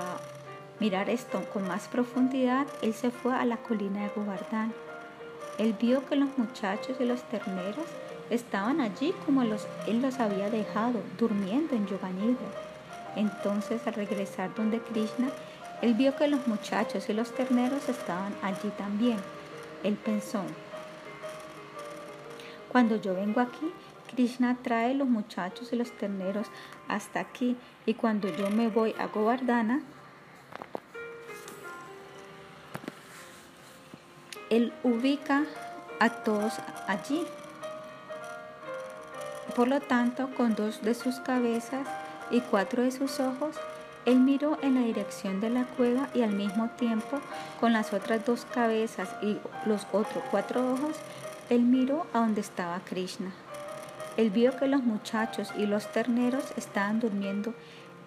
mirar esto con más profundidad, él se fue a la colina de Govardhan. Él vio que los muchachos y los terneros estaban allí como los, él los había dejado, durmiendo en Yoganidra. Entonces, al regresar donde Krishna, Él vio que los muchachos y los terneros estaban allí también. Él pensó, cuando yo vengo aquí, Krishna trae los muchachos y los terneros hasta aquí y cuando yo me voy a Govardhana, él ubica a todos allí. Por lo tanto, con dos de sus cabezas y cuatro de sus ojos, él miró en la dirección de la cueva y al mismo tiempo, con las otras dos cabezas y los otros cuatro ojos, él miró a donde estaba Krishna. Él vio que los muchachos y los terneros estaban durmiendo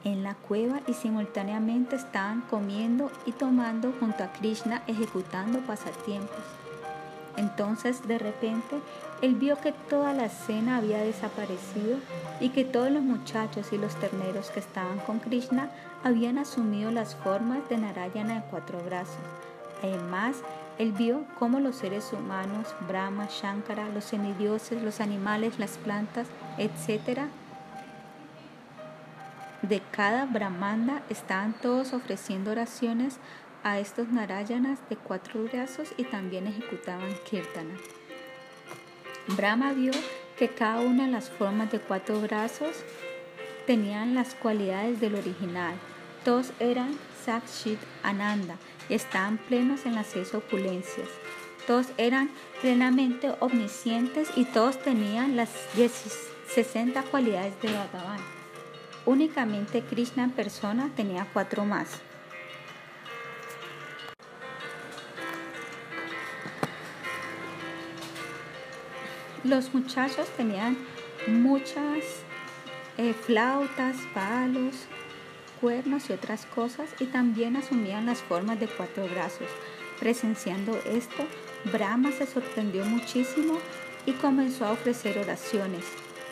en la cueva y simultáneamente estaban comiendo y tomando junto a Krishna ejecutando pasatiempos. Entonces de repente él vio que toda la escena había desaparecido y que todos los muchachos y los terneros que estaban con Krishna habían asumido las formas de Narayana de cuatro brazos. Además, él vio cómo los seres humanos, Brahma, Shankara, los semidioses, los animales, las plantas, etc., de cada Brahmanda estaban todos ofreciendo oraciones a estos Narayanas de cuatro brazos y también ejecutaban Kirtana. Brahma vio que cada una de las formas de cuatro brazos tenían las cualidades del original. Todos eran Sakshit Ananda estaban plenos en las seis opulencias. Todos eran plenamente omniscientes y todos tenían las 60 cualidades de Bhagavan. Únicamente Krishna en persona tenía cuatro más. Los muchachos tenían muchas eh, flautas, palos, cuernos y otras cosas y también asumían las formas de cuatro brazos. Presenciando esto, Brahma se sorprendió muchísimo y comenzó a ofrecer oraciones.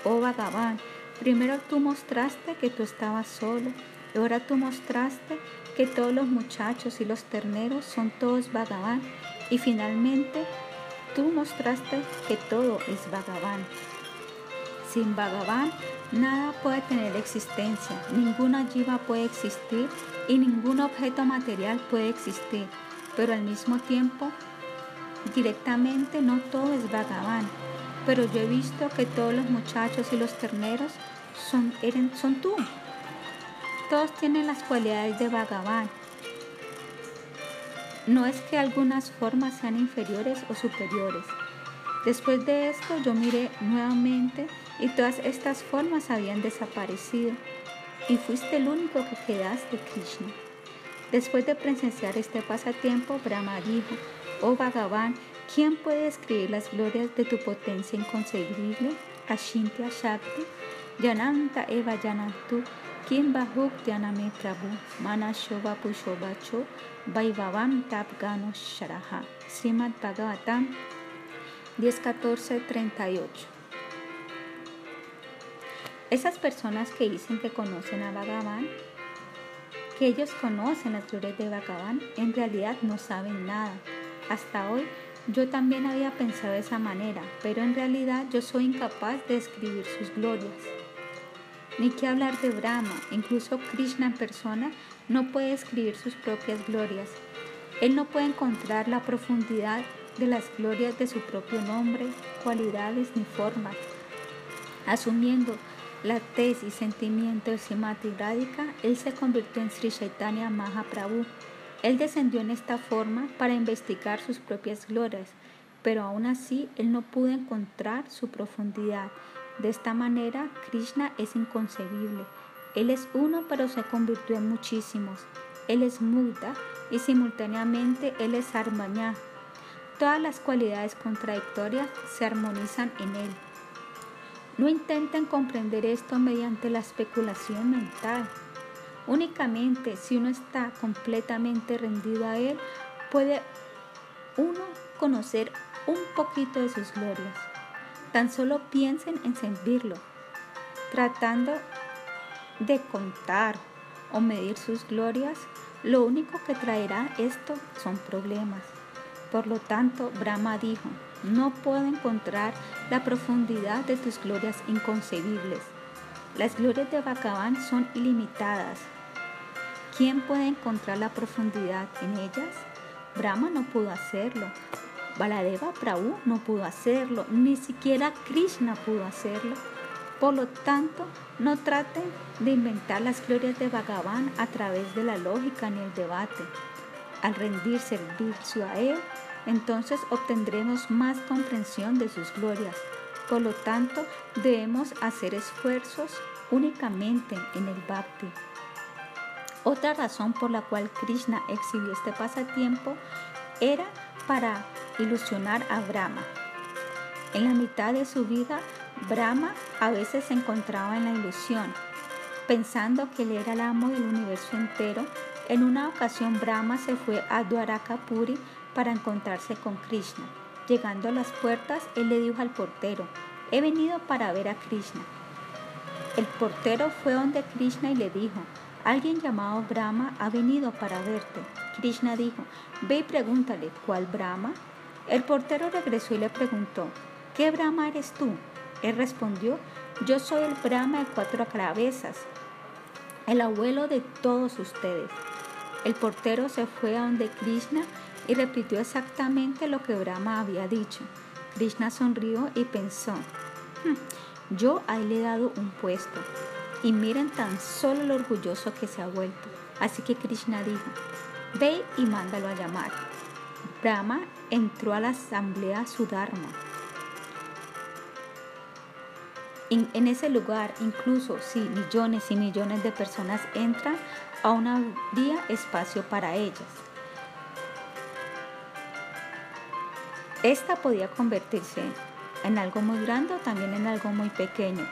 Oh Bhagavan, primero tú mostraste que tú estabas solo, ahora tú mostraste que todos los muchachos y los terneros son todos Bhagavan, y finalmente Tú mostraste que todo es Bhagavan. Sin Bhagavan, nada puede tener existencia, ninguna jiva puede existir y ningún objeto material puede existir. Pero al mismo tiempo, directamente no todo es Bhagavan. Pero yo he visto que todos los muchachos y los terneros son, son tú. Todos tienen las cualidades de Bhagavan no es que algunas formas sean inferiores o superiores. Después de esto yo miré nuevamente y todas estas formas habían desaparecido y fuiste el único que quedaste, Krishna. Después de presenciar este pasatiempo, Brahma dijo, oh Bhagavan, ¿quién puede escribir las glorias de tu potencia inconcebible? Ashintya Shakti, Yananta Eva Yanantu, Kim Bahuk Yaname Prabhu, Mana Shobha Pushobacho, Vaivavam Tapgano Sharaha. Srimad Bhagavatam 10.14.38. Esas personas que dicen que conocen a Bhagavan, que ellos conocen las glorias de Bhagavan, en realidad no saben nada. Hasta hoy yo también había pensado de esa manera, pero en realidad yo soy incapaz de escribir sus glorias. Ni que hablar de Brahma, incluso Krishna en persona no puede escribir sus propias glorias. Él no puede encontrar la profundidad de las glorias de su propio nombre, cualidades ni formas. Asumiendo la tesis y sentimiento de Simati Radhika, él se convirtió en Sri Chaitanya Mahaprabhu. Él descendió en esta forma para investigar sus propias glorias, pero aún así él no pudo encontrar su profundidad. De esta manera, Krishna es inconcebible. Él es uno, pero se convirtió en muchísimos. Él es Mudda y simultáneamente Él es Armañá. Todas las cualidades contradictorias se armonizan en Él. No intenten comprender esto mediante la especulación mental. Únicamente si uno está completamente rendido a Él, puede uno conocer un poquito de sus glorias. Tan solo piensen en servirlo, tratando de contar o medir sus glorias, lo único que traerá esto son problemas. Por lo tanto, Brahma dijo, no puedo encontrar la profundidad de tus glorias inconcebibles. Las glorias de Bhagavan son ilimitadas. ¿quién puede encontrar la profundidad en ellas? Brahma no pudo hacerlo. Baladeva Prabhu no pudo hacerlo. Ni siquiera Krishna pudo hacerlo. Por lo tanto, no traten de inventar las glorias de Bhagavan a través de la lógica ni el debate. Al rendir servicio a Él, entonces obtendremos más comprensión de sus glorias. Por lo tanto, debemos hacer esfuerzos únicamente en el bhakti. Otra razón por la cual Krishna exhibió este pasatiempo era para ilusionar a Brahma. En la mitad de su vida, Brahma a veces se encontraba en la ilusión, pensando que él era el amo del universo entero. En una ocasión Brahma se fue a Dwarakapuri para encontrarse con Krishna. Llegando a las puertas, él le dijo al portero, he venido para ver a Krishna. El portero fue donde Krishna y le dijo, alguien llamado Brahma ha venido para verte. Krishna dijo, ve y pregúntale, ¿cuál Brahma? El portero regresó y le preguntó, ¿qué Brahma eres tú? Él respondió, yo soy el Brahma de cuatro cabezas, el abuelo de todos ustedes. El portero se fue a donde Krishna y repitió exactamente lo que Brahma había dicho. Krishna sonrió y pensó, hmm, yo a él le he dado un puesto. Y miren tan solo lo orgulloso que se ha vuelto. Así que Krishna dijo, ve y mándalo a llamar. Brahma entró a la asamblea Sudharma en, ese lugar, incluso si millones y millones de personas entran, aún habría espacio para ellas. Esta podía convertirse en algo muy grande o también en algo muy pequeño.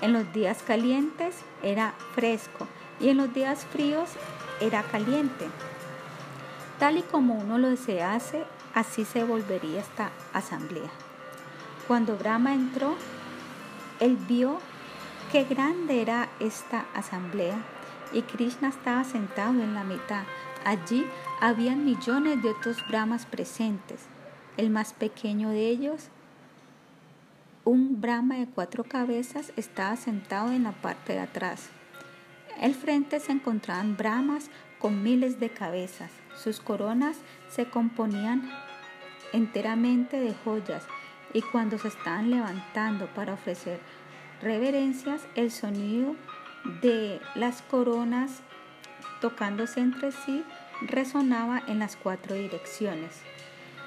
En los días calientes era fresco y en los días fríos era caliente. Tal y como uno lo desease, así se volvería esta asamblea. Cuando Brahma entró, él vio qué grande era esta asamblea y Krishna estaba sentado en la mitad. Allí habían millones de otros brahmas presentes. El más pequeño de ellos, un brahma de cuatro cabezas, estaba sentado en la parte de atrás. Al frente se encontraban brahmas con miles de cabezas. Sus coronas se componían enteramente de joyas y cuando se estaban levantando para ofrecer reverencias, el sonido de las coronas tocándose entre sí resonaba en las cuatro direcciones.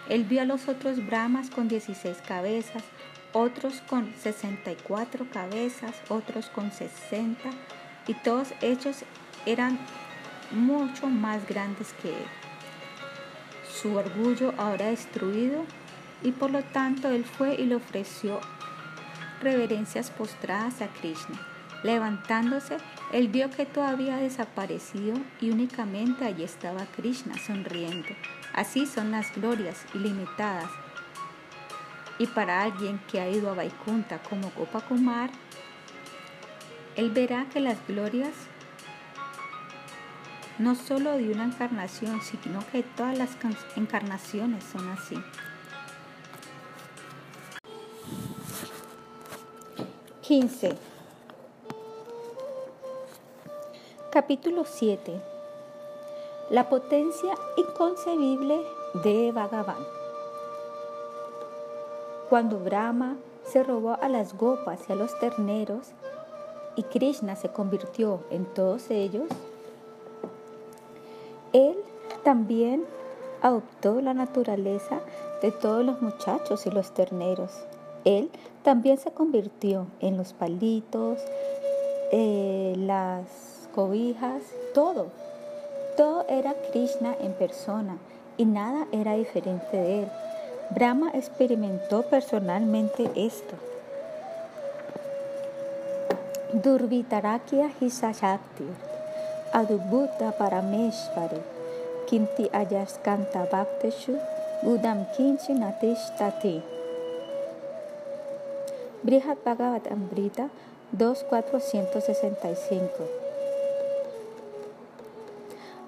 Él vio a los otros brahmas con 16 cabezas, otros con 64 cabezas, otros con 60, y todos ellos eran mucho más grandes que él. Su orgullo ahora destruido y por lo tanto él fue y le ofreció reverencias postradas a Krishna. Levantándose, él vio que todo había desaparecido y únicamente allí estaba Krishna sonriendo. Así son las glorias ilimitadas. Y para alguien que ha ido a Vaikunta como Gopakumar, él verá que las glorias no solo de una encarnación, sino que todas las encarnaciones son así. 15. Capítulo 7. La potencia inconcebible de Bhagavan. Cuando Brahma se robó a las gopas y a los terneros y Krishna se convirtió en todos ellos, él también adoptó la naturaleza de todos los muchachos y los terneros él también se convirtió en los palitos, eh, las cobijas, todo. Todo era Krishna en persona y nada era diferente de él. Brahma experimentó personalmente esto. Durvitarakya Hisashakti, Adubhuta Parameshwari, Kinti Ayaskanta Bhakteshu, Udam Kinchi Natishtati. Brihad Ambrita 2465.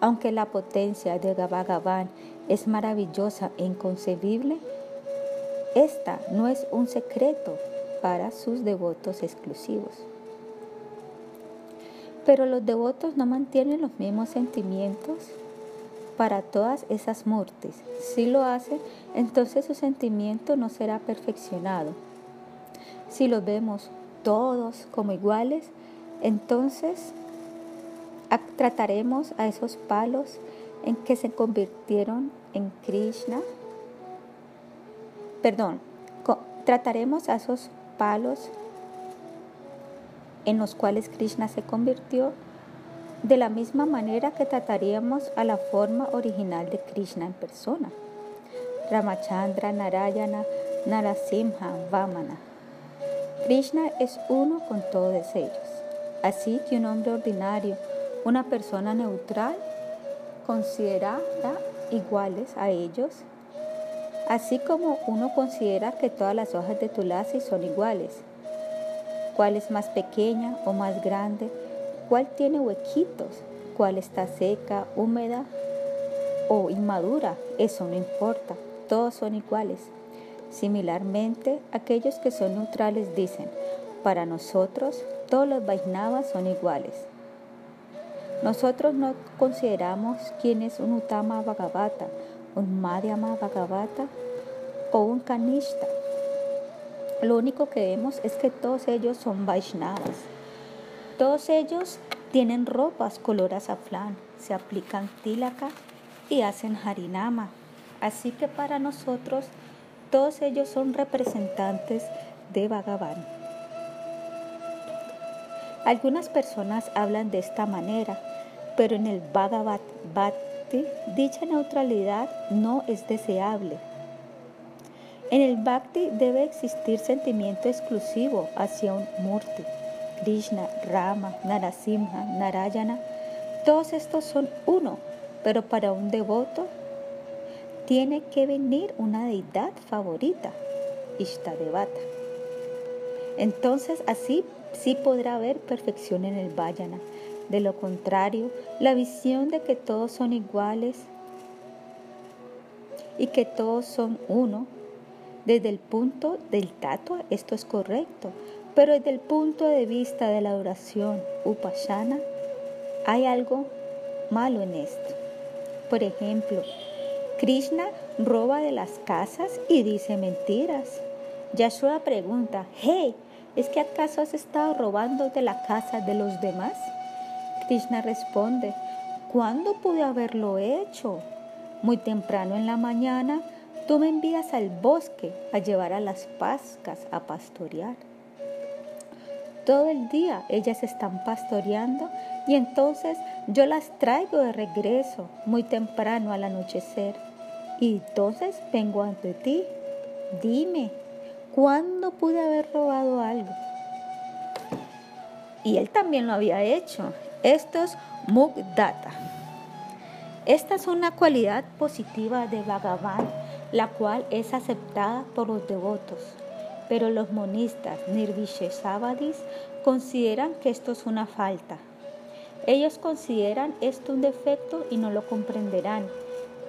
Aunque la potencia de Bhagavan es maravillosa e inconcebible, esta no es un secreto para sus devotos exclusivos. Pero los devotos no mantienen los mismos sentimientos para todas esas muertes. Si lo hacen, entonces su sentimiento no será perfeccionado. Si los vemos todos como iguales, entonces trataremos a esos palos en que se convirtieron en Krishna. Perdón, trataremos a esos palos en los cuales Krishna se convirtió de la misma manera que trataríamos a la forma original de Krishna en persona. Ramachandra, Narayana, Narasimha, Vamana. Krishna es uno con todos ellos. Así que un hombre ordinario, una persona neutral, considera iguales a ellos, así como uno considera que todas las hojas de tulasi son iguales. ¿Cuál es más pequeña o más grande? ¿Cuál tiene huequitos? ¿Cuál está seca, húmeda o inmadura? Eso no importa, todos son iguales. Similarmente, aquellos que son neutrales dicen, para nosotros todos los Vaisnavas son iguales. Nosotros no consideramos quién es un Uttama Bhagavata, un Madhyama Bhagavata o un Kanishta. Lo único que vemos es que todos ellos son Vaishnavas. Todos ellos tienen ropas color azafrán, se aplican tilaka y hacen harinama. Así que para nosotros todos ellos son representantes de Bhagavan. Algunas personas hablan de esta manera, pero en el Bhagavad Bhakti dicha neutralidad no es deseable. En el Bhakti debe existir sentimiento exclusivo hacia un Murti. Krishna, Rama, Narasimha, Narayana, todos estos son uno, pero para un devoto tiene que venir una deidad favorita, Ishtadevata. Entonces así sí podrá haber perfección en el Vayana. De lo contrario, la visión de que todos son iguales y que todos son uno, desde el punto del tatua esto es correcto, pero desde el punto de vista de la adoración upasana hay algo malo en esto. Por ejemplo, Krishna roba de las casas y dice mentiras. Yashua pregunta, hey, ¿es que acaso has estado robando de la casa de los demás? Krishna responde, ¿cuándo pude haberlo hecho? Muy temprano en la mañana, tú me envías al bosque a llevar a las pascas a pastorear. Todo el día ellas están pastoreando y entonces yo las traigo de regreso muy temprano al anochecer. Y entonces vengo ante ti. Dime, ¿cuándo pude haber robado algo? Y él también lo había hecho. Esto es Mugdata. Esta es una cualidad positiva de Bhagavan, la cual es aceptada por los devotos. Pero los monistas Nirvishesavadis consideran que esto es una falta. Ellos consideran esto un defecto y no lo comprenderán.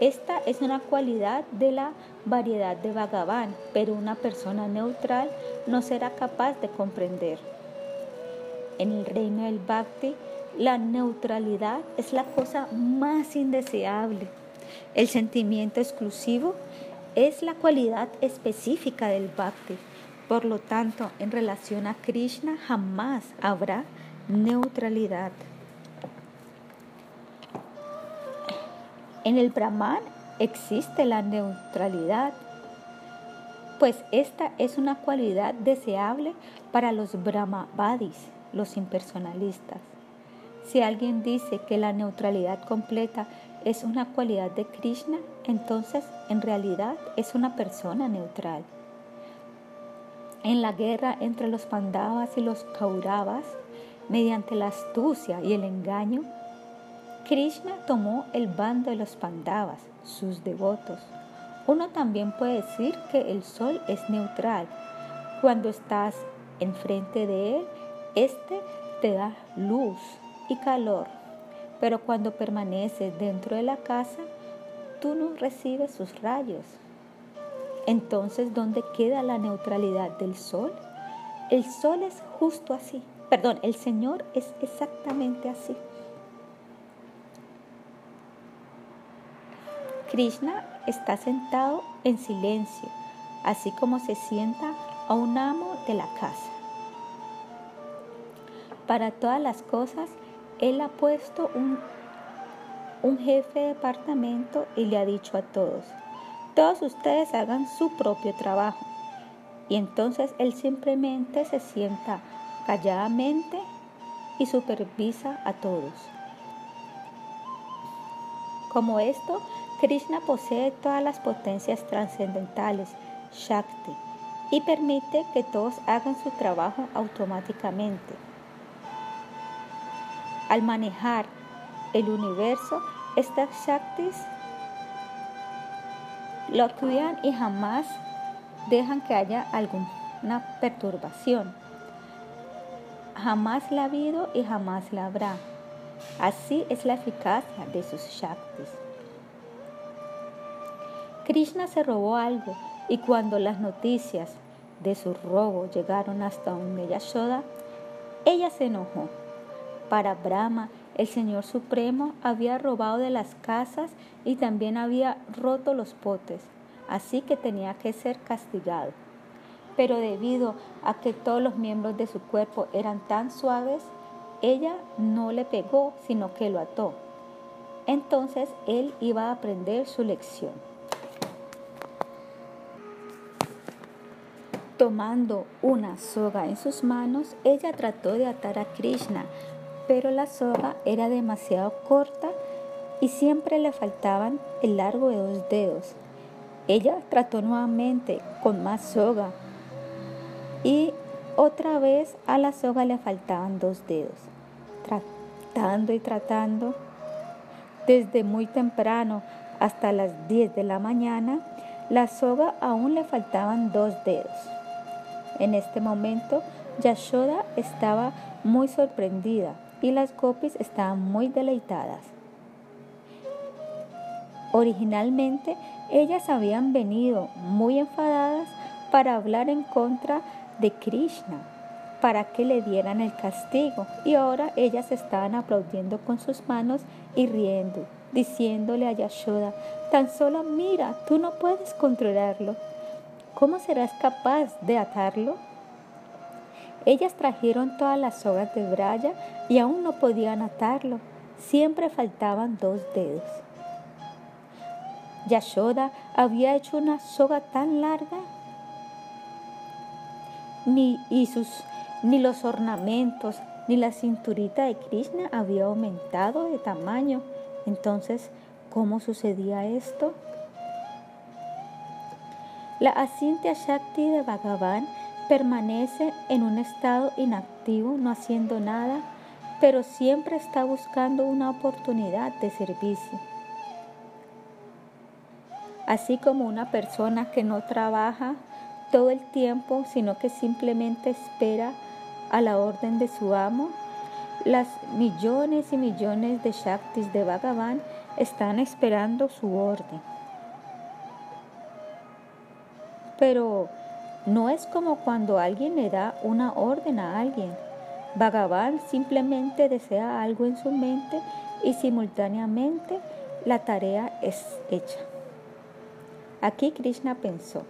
Esta es una cualidad de la variedad de Bhagavan, pero una persona neutral no será capaz de comprender. En el reino del Bhakti, la neutralidad es la cosa más indeseable. El sentimiento exclusivo es la cualidad específica del bhakti. Por lo tanto, en relación a Krishna jamás habrá neutralidad. En el Brahman existe la neutralidad, pues esta es una cualidad deseable para los Brahmavadis, los impersonalistas. Si alguien dice que la neutralidad completa es una cualidad de Krishna, entonces en realidad es una persona neutral. En la guerra entre los Pandavas y los Kauravas, mediante la astucia y el engaño, Krishna tomó el bando de los Pandavas, sus devotos. Uno también puede decir que el sol es neutral. Cuando estás enfrente de él, este te da luz calor, pero cuando permaneces dentro de la casa, tú no recibes sus rayos. Entonces, ¿dónde queda la neutralidad del sol? El sol es justo así, perdón, el Señor es exactamente así. Krishna está sentado en silencio, así como se sienta a un amo de la casa. Para todas las cosas, Él ha puesto un, un jefe de departamento y le ha dicho a todos, todos ustedes hagan su propio trabajo. Y entonces Él simplemente se sienta calladamente y supervisa a todos. Como esto, Krishna posee todas las potencias trascendentales, Shakti, y permite que todos hagan su trabajo automáticamente. Al manejar el universo, estas Shaktis lo cuidan y jamás dejan que haya alguna perturbación. Jamás la ha habido y jamás la habrá. Así es la eficacia de sus Shaktis. Krishna se robó algo y cuando las noticias de su robo llegaron hasta donde Yashoda, ella se enojó. Para Brahma, el Señor Supremo había robado de las casas y también había roto los potes, así que tenía que ser castigado. Pero debido a que todos los miembros de su cuerpo eran tan suaves, ella no le pegó, sino que lo ató. Entonces él iba a aprender su lección. Tomando una soga en sus manos, ella trató de atar a Krishna, pero la soga era demasiado corta y siempre le faltaban el largo de dos dedos. Ella trató nuevamente con más soga y otra vez a la soga le faltaban dos dedos. Tratando y tratando, desde muy temprano hasta las 10 de la mañana, la soga aún le faltaban dos dedos. En este momento, Yashoda estaba muy sorprendida y las gopis estaban muy deleitadas. Originalmente, ellas habían venido muy enfadadas para hablar en contra de Krishna, para que le dieran el castigo, y ahora ellas estaban aplaudiendo con sus manos y riendo, diciéndole a Yashoda, tan solo mira, tú no puedes controlarlo. ¿Cómo serás capaz de atarlo? Ellas trajeron todas las sogas de Braya y aún no podían atarlo. Siempre faltaban dos dedos. Yashoda había hecho una soga tan larga ni, y sus, ni los ornamentos ni la cinturita de Krishna había aumentado de tamaño. Entonces, ¿cómo sucedía esto? La Asintya Shakti de Bhagavan permanece en un estado inactivo, no haciendo nada, pero siempre está buscando una oportunidad de servicio. Así como una persona que no trabaja todo el tiempo, sino que simplemente espera a la orden de su amo, las millones y millones de Shaktis de Bhagavan están esperando su orden. Pero no es como cuando alguien le da una orden a alguien. Bhagavan simplemente desea algo en su mente y simultáneamente la tarea es hecha. Aquí Krishna pensó,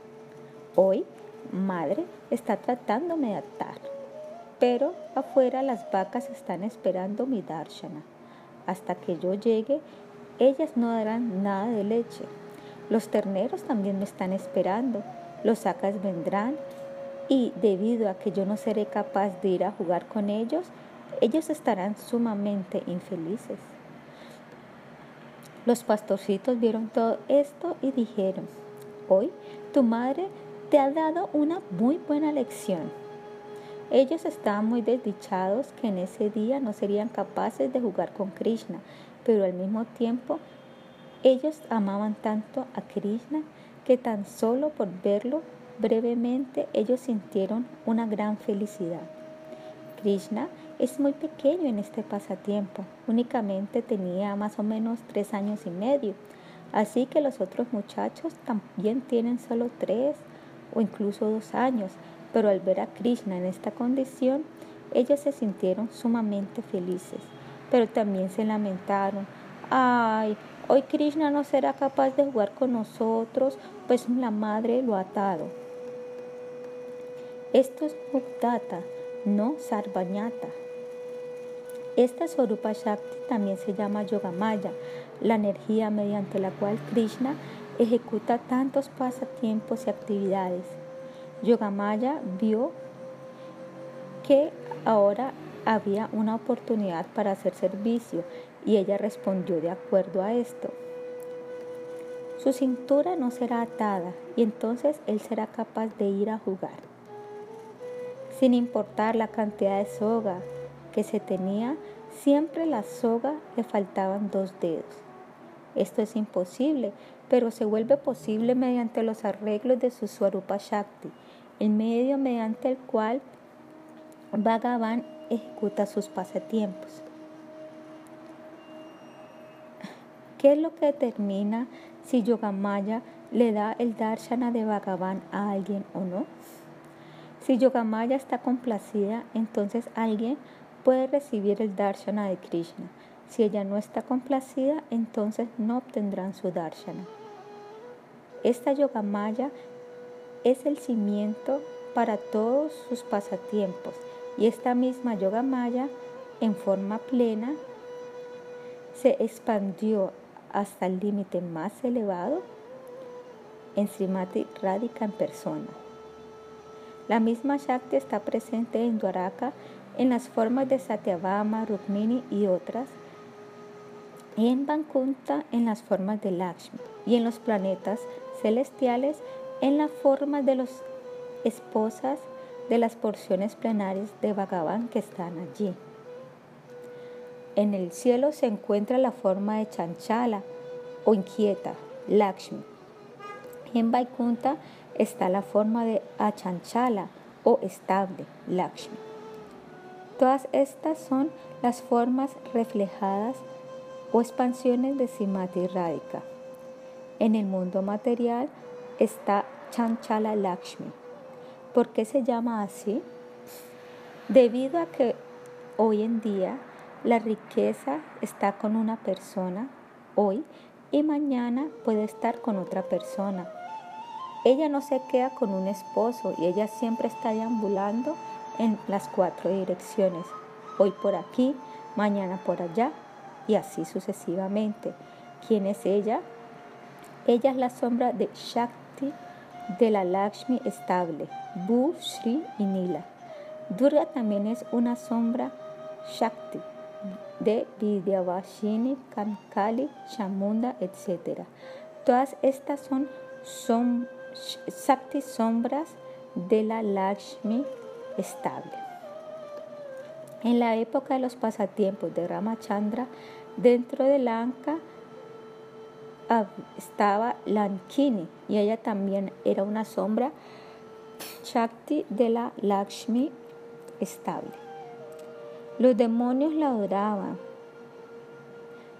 hoy madre está tratándome de atar, pero afuera las vacas están esperando mi darshana. Hasta que yo llegue, ellas no darán nada de leche. Los terneros también me están esperando los sacas vendrán y debido a que yo no seré capaz de ir a jugar con ellos, ellos estarán sumamente infelices. Los pastorcitos vieron todo esto y dijeron, hoy tu madre te ha dado una muy buena lección. Ellos estaban muy desdichados que en ese día no serían capaces de jugar con Krishna, pero al mismo tiempo ellos amaban tanto a Krishna que tan solo por verlo brevemente ellos sintieron una gran felicidad. Krishna es muy pequeño en este pasatiempo, únicamente tenía más o menos tres años y medio, así que los otros muchachos también tienen solo tres o incluso dos años, pero al ver a Krishna en esta condición, Ellos se sintieron sumamente felices, pero también se lamentaron. Ay, hoy Krishna no será capaz de jugar con nosotros, pues la madre lo ha atado. Esto es Muktata, no Sarvanyata. Esta Sorupa Shakti también se llama Yogamaya, la energía mediante la cual Krishna ejecuta tantos pasatiempos y actividades. Yogamaya vio que ahora había una oportunidad para hacer servicio y ella respondió de acuerdo a esto. Su cintura no será atada y entonces él será capaz de ir a jugar. Sin importar la cantidad de soga que se tenía, siempre la soga le faltaban dos dedos. Esto es imposible, pero se vuelve posible mediante los arreglos de su Swarupa Shakti, el medio mediante el cual Bhagavan ejecuta sus pasatiempos. ¿Qué es lo que determina si Yogamaya le da el darshana de Bhagavan a alguien o no? Si Yogamaya está complacida, entonces alguien puede recibir el darshana de Krishna. Si ella no está complacida, entonces no obtendrán su darshana. Esta Yogamaya es el cimiento para todos sus pasatiempos y esta misma yoga maya, en forma plena, se expandió hasta el límite más elevado en Srimati Radhika en persona. La misma Shakti está presente en Dwaraka en las formas de Satyabhama, Rukmini y otras, y en Bankunta en las formas de Lakshmi, y en los planetas celestiales en la forma de las esposas de las porciones plenarias de Bhagavan que están allí. En el cielo se encuentra la forma de Chanchala o inquieta, Lakshmi. En Vaikunta está la forma de Achanchala o estable, Lakshmi. Todas estas son las formas reflejadas o expansiones de Simati Radhika. En el mundo material está Chanchala Lakshmi ¿Por qué se llama así? Debido a que hoy en día la riqueza está con una persona hoy y mañana puede estar con otra persona. Ella no se queda con un esposo y ella siempre está deambulando en las cuatro direcciones. Hoy por aquí, mañana por allá y así sucesivamente. ¿Quién es ella? Ella es la sombra de Shakti de la Lakshmi estable, Bu, Shri y Nila. Durga también es una sombra Shakti de Vidyavashini, Kankali, Chamunda, etc. Todas estas son, son Shakti sombras de la Lakshmi estable. En la época de los pasatiempos de Ramachandra, dentro de Lanka, estaba Lankini y ella también era una sombra Shakti de la Lakshmi estable. Los demonios la adoraban,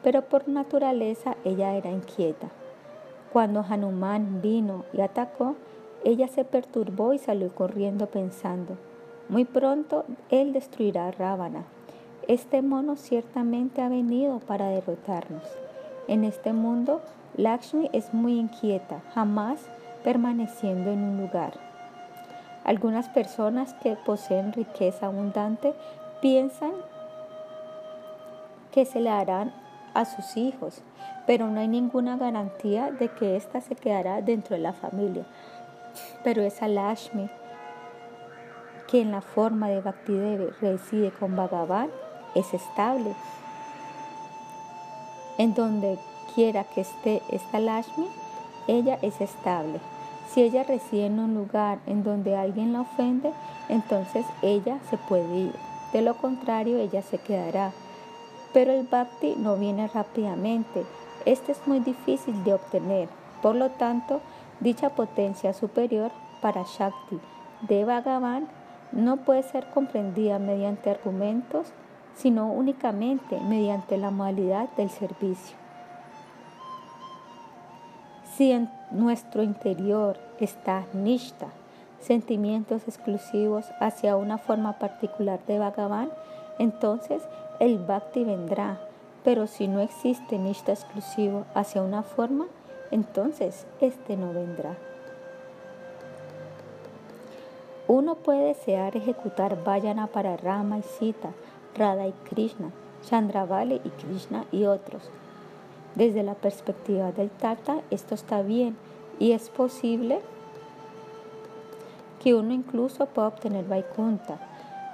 pero por naturaleza ella era inquieta. Cuando Hanuman vino y atacó, ella se perturbó y salió corriendo pensando, muy pronto él destruirá a Ravana. Este mono ciertamente ha venido para derrotarnos. En este mundo, Lakshmi es muy inquieta, jamás permaneciendo en un lugar. Algunas personas que poseen riqueza abundante piensan que se le harán a sus hijos, pero no hay ninguna garantía de que ésta se quedará dentro de la familia. Pero esa Lakshmi, que en la forma de Bhakti reside con Bhagavan, es estable en donde quiera que esté esta Lashmi, ella es estable. Si ella reside en un lugar en donde alguien la ofende, entonces ella se puede ir. De lo contrario, ella se quedará. Pero el bhakti no viene rápidamente. Este es muy difícil de obtener. Por lo tanto, dicha potencia superior para Shakti de Bhagavan no puede ser comprendida mediante argumentos sino únicamente mediante la modalidad del servicio. Si en nuestro interior está Nishta, sentimientos exclusivos hacia una forma particular de Bhagavan, entonces el Bhakti vendrá. Pero si no existe nishta exclusivo hacia una forma, entonces este no vendrá. Uno puede desear ejecutar Vayana para Rama y Sita, Radha y Krishna, Chandravali y Krishna y otros. Desde la perspectiva del Tata, esto está bien y es posible que uno incluso pueda obtener Vaikunta.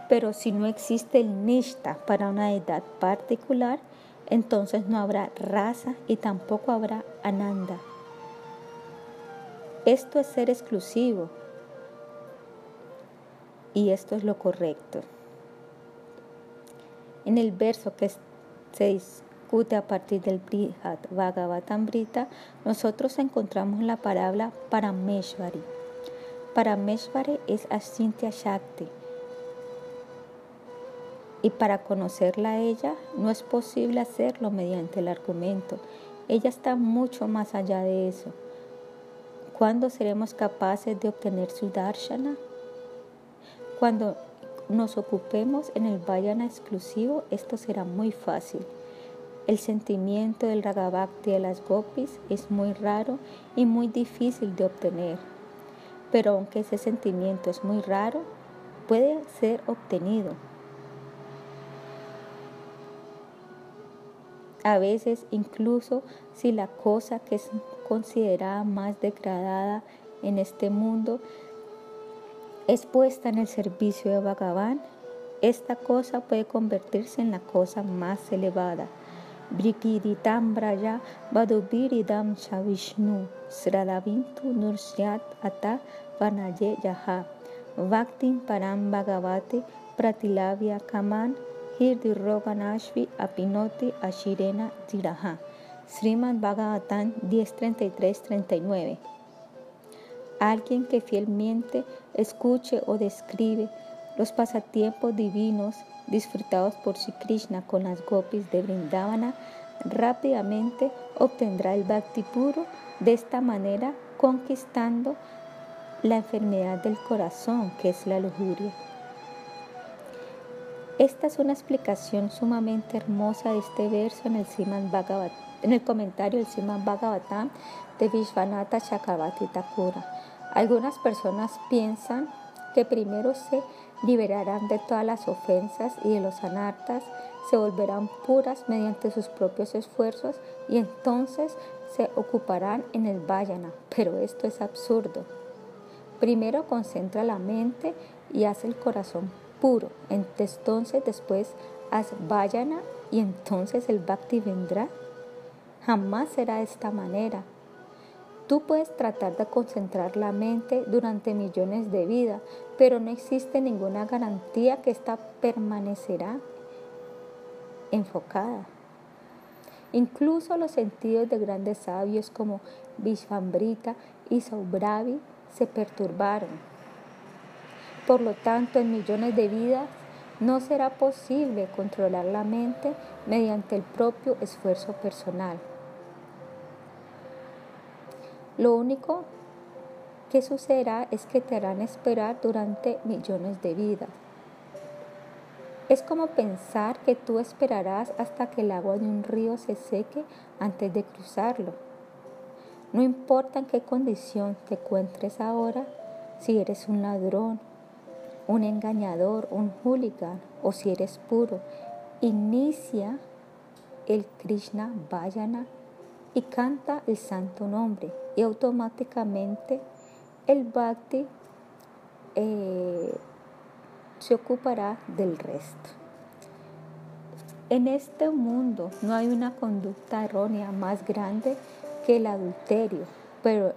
Pero si no existe el Nishta para una edad particular, entonces no habrá raza y tampoco habrá Ananda. Esto es ser exclusivo y esto es lo correcto. En el verso que se discute a partir del Brihad Bhagavatamrita, nosotros encontramos la palabra Parameshvari. Parameshvari es Asintya Shakti. Y para conocerla a ella no es posible hacerlo mediante el argumento. Ella está mucho más allá de eso. ¿Cuándo seremos capaces de obtener su darshana? Cuando nos ocupemos en el vayana exclusivo, esto será muy fácil. El sentimiento del ragavakti de las gopis es muy raro y muy difícil de obtener. Pero aunque ese sentimiento es muy raro, puede ser obtenido. A veces incluso si la cosa que es considerada más degradada en este mundo es puesta en el servicio de Bhagavan, esta cosa puede convertirse en la cosa más elevada. Brikiritam Braya Vadubiridam Shavishnu Sradavintu Nursyat Ata Vanaye Yaha Vaktin Param Bhagavate Pratilavya Kaman Hirdi Roganashvi Apinoti Ashirena Tiraha Sriman Bhagavatam 10.33-39 Alguien que fielmente escuche o describe los pasatiempos divinos disfrutados por Sri Krishna con las gopis de Vrindavana, rápidamente obtendrá el bhakti puro, de esta manera conquistando la enfermedad del corazón, que es la lujuria. Esta es una explicación sumamente hermosa de este verso en el, en el comentario del Siman Bhagavatam de Vishwanatha Chakravarti Thakura. Algunas personas piensan que primero se liberarán de todas las ofensas y de los anartas, se volverán puras mediante sus propios esfuerzos y entonces se ocuparán en el vayana. Pero esto es absurdo. Primero concentra la mente y hace el corazón puro. Entonces después haz vayana y entonces el bhakti vendrá. Jamás será de esta manera. Tú puedes tratar de concentrar la mente durante millones de vidas, pero no existe ninguna garantía que ésta permanecerá enfocada. Incluso los sentidos de grandes sabios como Vishvambrita y Saubravi se perturbaron. Por lo tanto, en millones de vidas no será posible controlar la mente mediante el propio esfuerzo personal. Lo único que sucederá es que te harán esperar durante millones de vidas. Es como pensar que tú esperarás hasta que el agua de un río se seque antes de cruzarlo. No importa en qué condición te encuentres ahora, si eres un ladrón, un engañador, un hooligan o si eres puro, inicia el Krishna Vayana y canta el santo nombre y automáticamente el bhakti eh, se ocupará del resto. En este mundo no hay una conducta errónea más grande que el adulterio, pero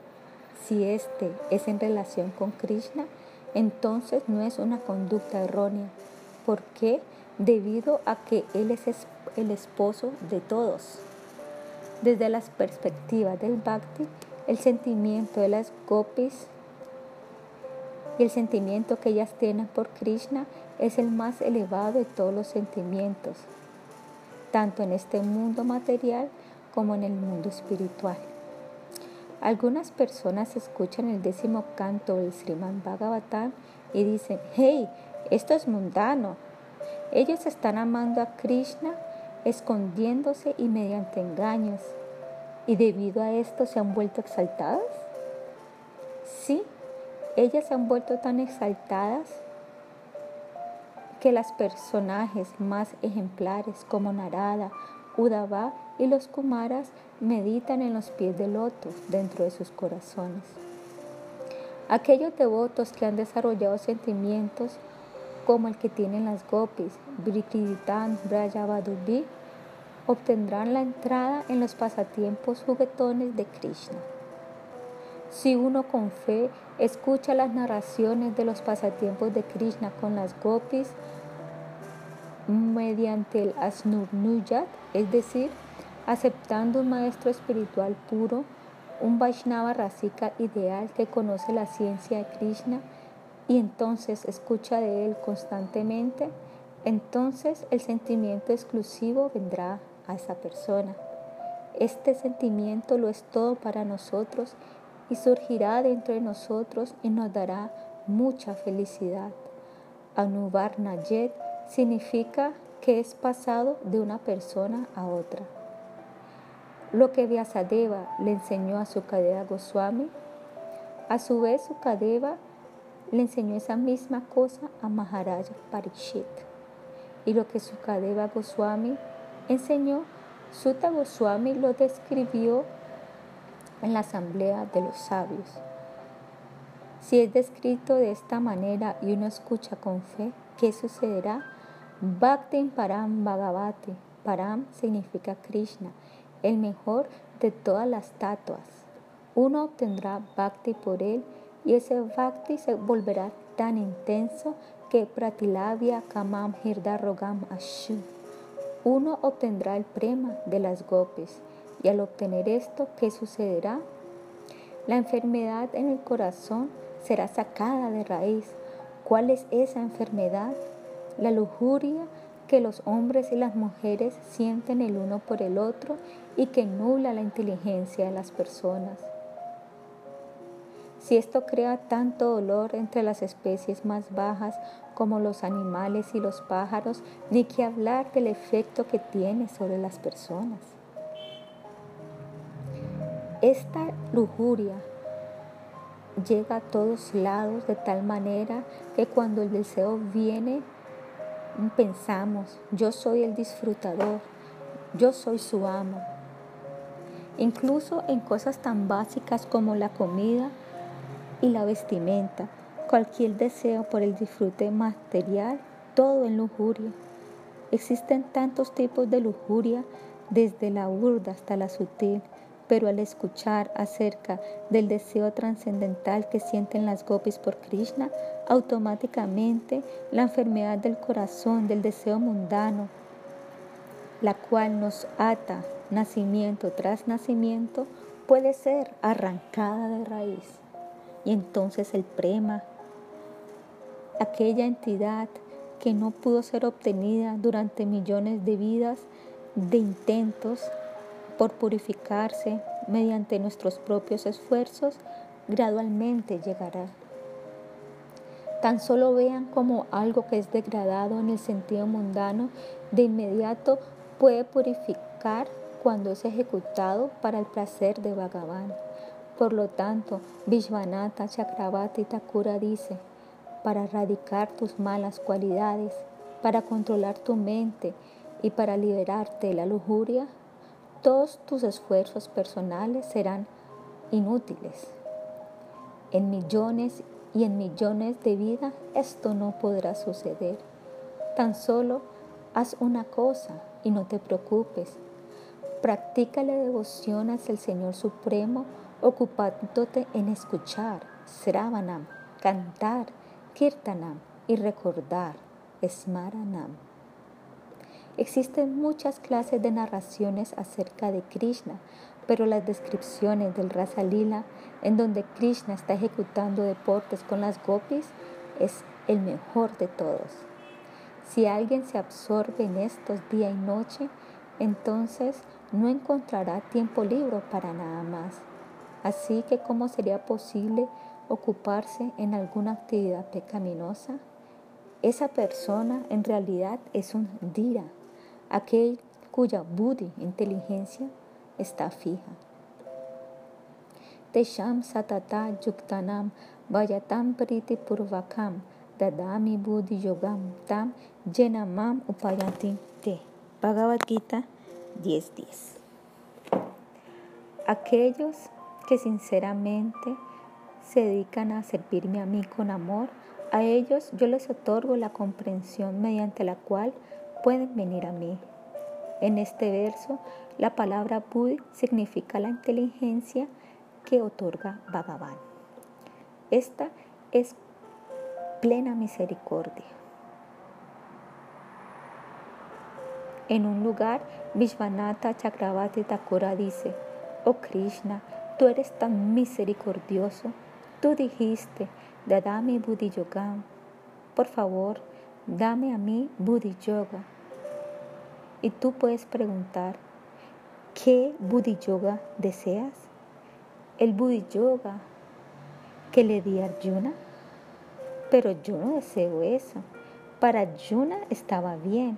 si este es en relación con Krishna, entonces no es una conducta errónea. ¿Por qué? Debido a que Él es el esposo de todos. Desde las perspectivas del bhakti, el sentimiento de las gopis el sentimiento que ellas tienen por Krishna es el más elevado de todos los sentimientos, tanto en este mundo material como en el mundo espiritual. Algunas personas escuchan el décimo canto del Sriman Bhagavatam y dicen, hey, esto es mundano. Ellos están amando a Krishna, escondiéndose y mediante engaños. ¿Y debido a esto se han vuelto exaltadas? Sí, ellas se han vuelto tan exaltadas que los personajes más ejemplares como Narada, Udava y los Kumaras meditan en los pies del loto dentro de sus corazones. Aquellos devotos que han desarrollado sentimientos como el que tienen las gopis, Brikriditan, Brajavadubi, obtendrán la entrada en los pasatiempos juguetones de Krishna. Si uno con fe escucha las narraciones de los pasatiempos de Krishna con las gopis mediante el Asnurnuyat, es decir, aceptando un maestro espiritual puro, un Vaishnava Rasika ideal que conoce la ciencia de Krishna y entonces escucha de él constantemente, entonces el sentimiento exclusivo vendrá a esa persona. Este sentimiento lo es todo para nosotros y surgirá dentro de nosotros y nos dará mucha felicidad. Anubar Nayet significa que es pasado de una persona a otra. Lo que Vyasadeva le enseñó a Sukadeva Goswami, a su vez Sukadeva le enseñó esa misma cosa a Maharaja Parikshit. Y lo que Sukadeva Goswami enseñó, Sutta Goswami lo describió en la asamblea de los sabios. Si es descrito de esta manera y uno escucha con fe, ¿qué sucederá? Bhakti Param Bhagavati. Param significa Krishna el mejor de todas las tatuas. Uno obtendrá bhakti por él y ese bhakti se volverá tan intenso que pratilavya kamam rogam ashu. Uno obtendrá el prema de las gopis y al obtener esto, ¿qué sucederá? La enfermedad en el corazón será sacada de raíz. ¿Cuál es esa enfermedad? La lujuria que los hombres y las mujeres sienten el uno por el otro y que nula la inteligencia de las personas. Si esto crea tanto dolor entre las especies más bajas como los animales y los pájaros, ni que hablar del efecto que tiene sobre las personas. Esta lujuria llega a todos lados de tal manera que cuando el deseo viene, pensamos, yo soy el disfrutador, yo soy su amo, incluso en cosas tan básicas como la comida y la vestimenta, cualquier deseo por el disfrute material, todo en lujuria. Existen tantos tipos de lujuria, desde la burda hasta la sutil, pero al escuchar acerca del deseo trascendental que sienten las gopis por Krishna, automáticamente la enfermedad del corazón, del deseo mundano, la cual nos ata nacimiento tras nacimiento, puede ser arrancada de raíz. Y entonces el prema, aquella entidad que no pudo ser obtenida durante millones de vidas de intentos por purificarse mediante nuestros propios esfuerzos, gradualmente llegará. Tan solo vean como algo que es degradado en el sentido mundano de inmediato puede purificar cuando es ejecutado para el placer de Bhagavan. Por lo tanto, Vishwanatha Chakravarti Thakura dice, para erradicar tus malas cualidades, para controlar tu mente y para liberarte de la lujuria, todos tus esfuerzos personales serán inútiles. En millones y en millones de vidas esto no podrá suceder. Tan solo haz una cosa y no te preocupes. Practica la devoción hacia el Señor Supremo ocupándote en escuchar, Sravanam, cantar, Kirtanam y recordar, Smaranam. Existen muchas clases de narraciones acerca de Krishna, pero las descripciones del Rasa Lila, en donde Krishna está ejecutando deportes con las gopis, es el mejor de todos. Si alguien se absorbe en estos día y noche, entonces no encontrará tiempo libre para nada más. Así que, ¿cómo sería posible ocuparse en alguna actividad pecaminosa? Esa persona en realidad es un dira, aquel cuya buddhi, inteligencia, está fija. Tesham satata yuktanam vayatam priti purvakam dadami buddhi yogam tam yenamam upayanti te. Bhagavad Gita 10.10 Aquellos que sinceramente se dedican a servirme a mí con amor, a ellos yo les otorgo la comprensión mediante la cual pueden venir a mí. En este verso, la palabra Buddhi significa la inteligencia que otorga Bhagavan. Esta es plena misericordia. En un lugar, Vishwanatha Chakravarti Thakura dice, Oh Krishna, tú eres tan misericordioso Tú dijiste, Dadami Buddhi Yoga, por favor, dame a mí Buddhi Yoga. Y tú puedes preguntar, ¿qué Buddhi Yoga deseas? El Buddhi Yoga que le di a Arjuna. Pero yo no deseo eso. Para Arjuna estaba bien.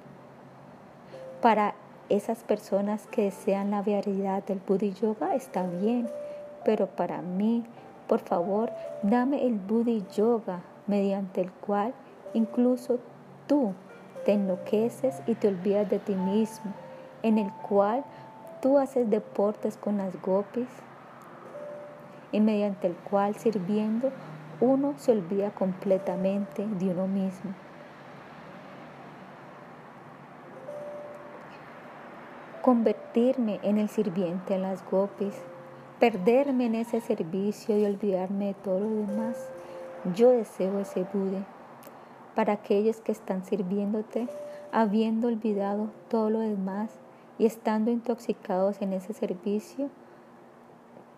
Para esas personas que desean la variedad del Buddhi Yoga está bien. Pero para mí, por favor, dame el Buddhi Yoga mediante el cual incluso tú te enloqueces y te olvidas de ti mismo, en el cual tú haces deportes con las gopis y mediante el cual sirviendo uno se olvida completamente de uno mismo. Convertirme en el sirviente en las gopis perderme en ese servicio y olvidarme de todo lo demás. Yo deseo ese Buda para aquellos que están sirviéndote, habiendo olvidado todo lo demás y estando intoxicados en ese servicio.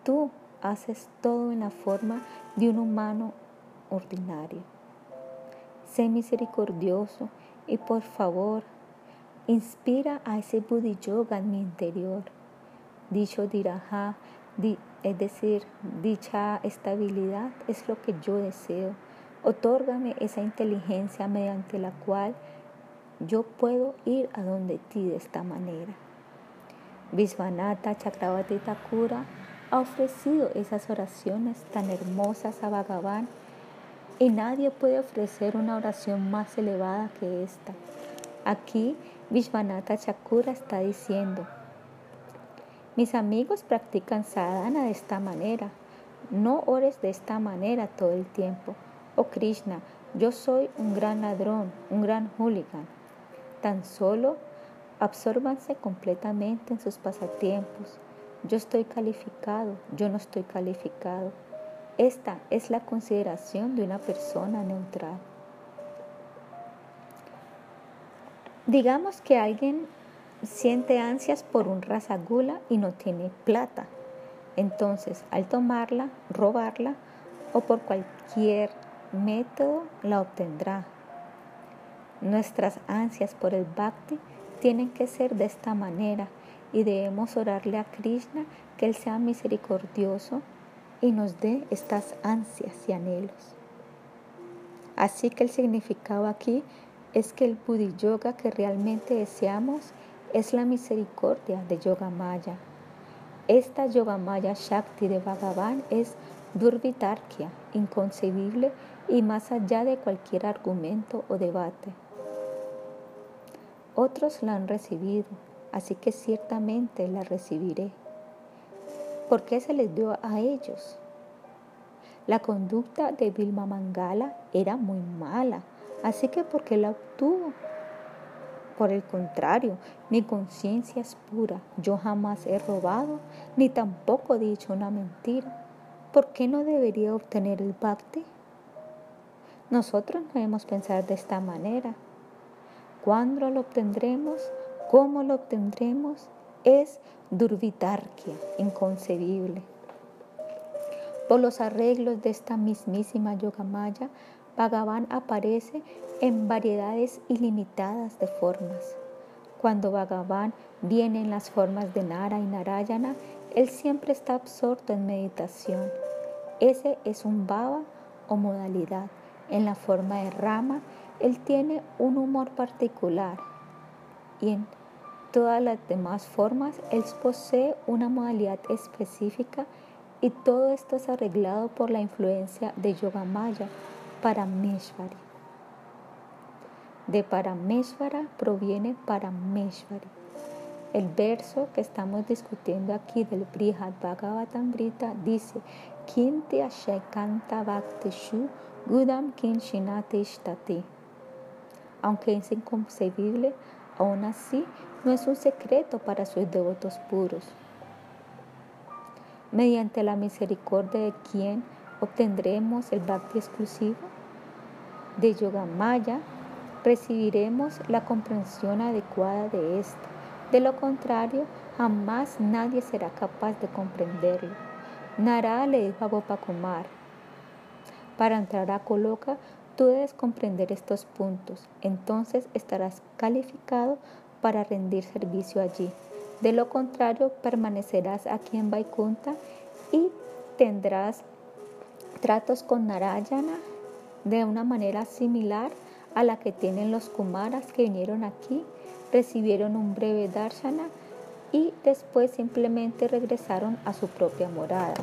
Tú haces todo en la forma de un humano ordinario. Sé misericordioso y por favor, inspira a ese Buddhi Yoga en mi interior. Dicho Diraja es decir, dicha estabilidad es lo que yo deseo. Otórgame esa inteligencia mediante la cual yo puedo ir a donde ti de esta manera. Visvanatha Chakravarti Thakura ha ofrecido esas oraciones tan hermosas a Bhagavan y nadie puede ofrecer una oración más elevada que esta. Aquí Vishwanatha Chakura está diciendo, mis amigos practican sadhana de esta manera. No ores de esta manera todo el tiempo. Oh Krishna, yo soy un gran ladrón, un gran hooligan. Tan solo absórbanse completamente en sus pasatiempos. Yo estoy calificado, yo no estoy calificado. Esta es la consideración de una persona neutral. Digamos que alguien siente ansias por un rasagula y no tiene plata. Entonces, al tomarla, robarla o por cualquier método, la obtendrá. Nuestras ansias por el bhakti tienen que ser de esta manera y debemos orarle a Krishna que Él sea misericordioso y nos dé estas ansias y anhelos. Así que el significado aquí es que el Buddhi Yoga que realmente deseamos es la misericordia de Yoga Maya. Esta Yoga Maya Shakti de Bhagavan es Durvitarkya, inconcebible y más allá de cualquier argumento o debate. Otros la han recibido, así que ciertamente la recibiré. ¿Por qué se les dio a ellos? La conducta de Vilma Mangala era muy mala, así que ¿por qué la obtuvo? Por el contrario, mi conciencia es pura. Yo jamás he robado, ni tampoco he dicho una mentira. ¿Por qué no debería obtener el bhakti? Nosotros no debemos pensar de esta manera. ¿Cuándo lo obtendremos? ¿Cómo lo obtendremos? Es durvitarquia, inconcebible. Por los arreglos de esta mismísima Yogamaya, Bhagavan aparece en variedades ilimitadas de formas. Cuando Bhagavan viene en las formas de Nara y Narayana, él siempre está absorto en meditación. Ese es un bhava o modalidad. En la forma de Rama, él tiene un humor particular y en todas las demás formas él posee una modalidad específica y todo esto es arreglado por la influencia de Yogamaya Parameshvari. De Parameshvara proviene Parameshvari. El verso que estamos discutiendo aquí del Brihad Bhagavatamrita dice Kinti Ashekanta Bhakteshu Gudam Kinshinate Ishtati. Aunque es inconcebible, aún así no es un secreto para sus devotos puros. Mediante la misericordia de quien obtendremos el bhakti exclusivo de Yogamaya, recibiremos la comprensión adecuada de esto. De lo contrario, jamás nadie será capaz de comprenderlo. Nara le dijo a Gopakumar, para entrar a Coloca, tú debes comprender estos puntos, entonces estarás calificado para rendir servicio allí. De lo contrario, permanecerás aquí en Vaikunta y tendrás tratos con Narayana de una manera similar a la que tienen los Kumaras que vinieron aquí recibieron un breve darshana y después simplemente regresaron a su propia morada.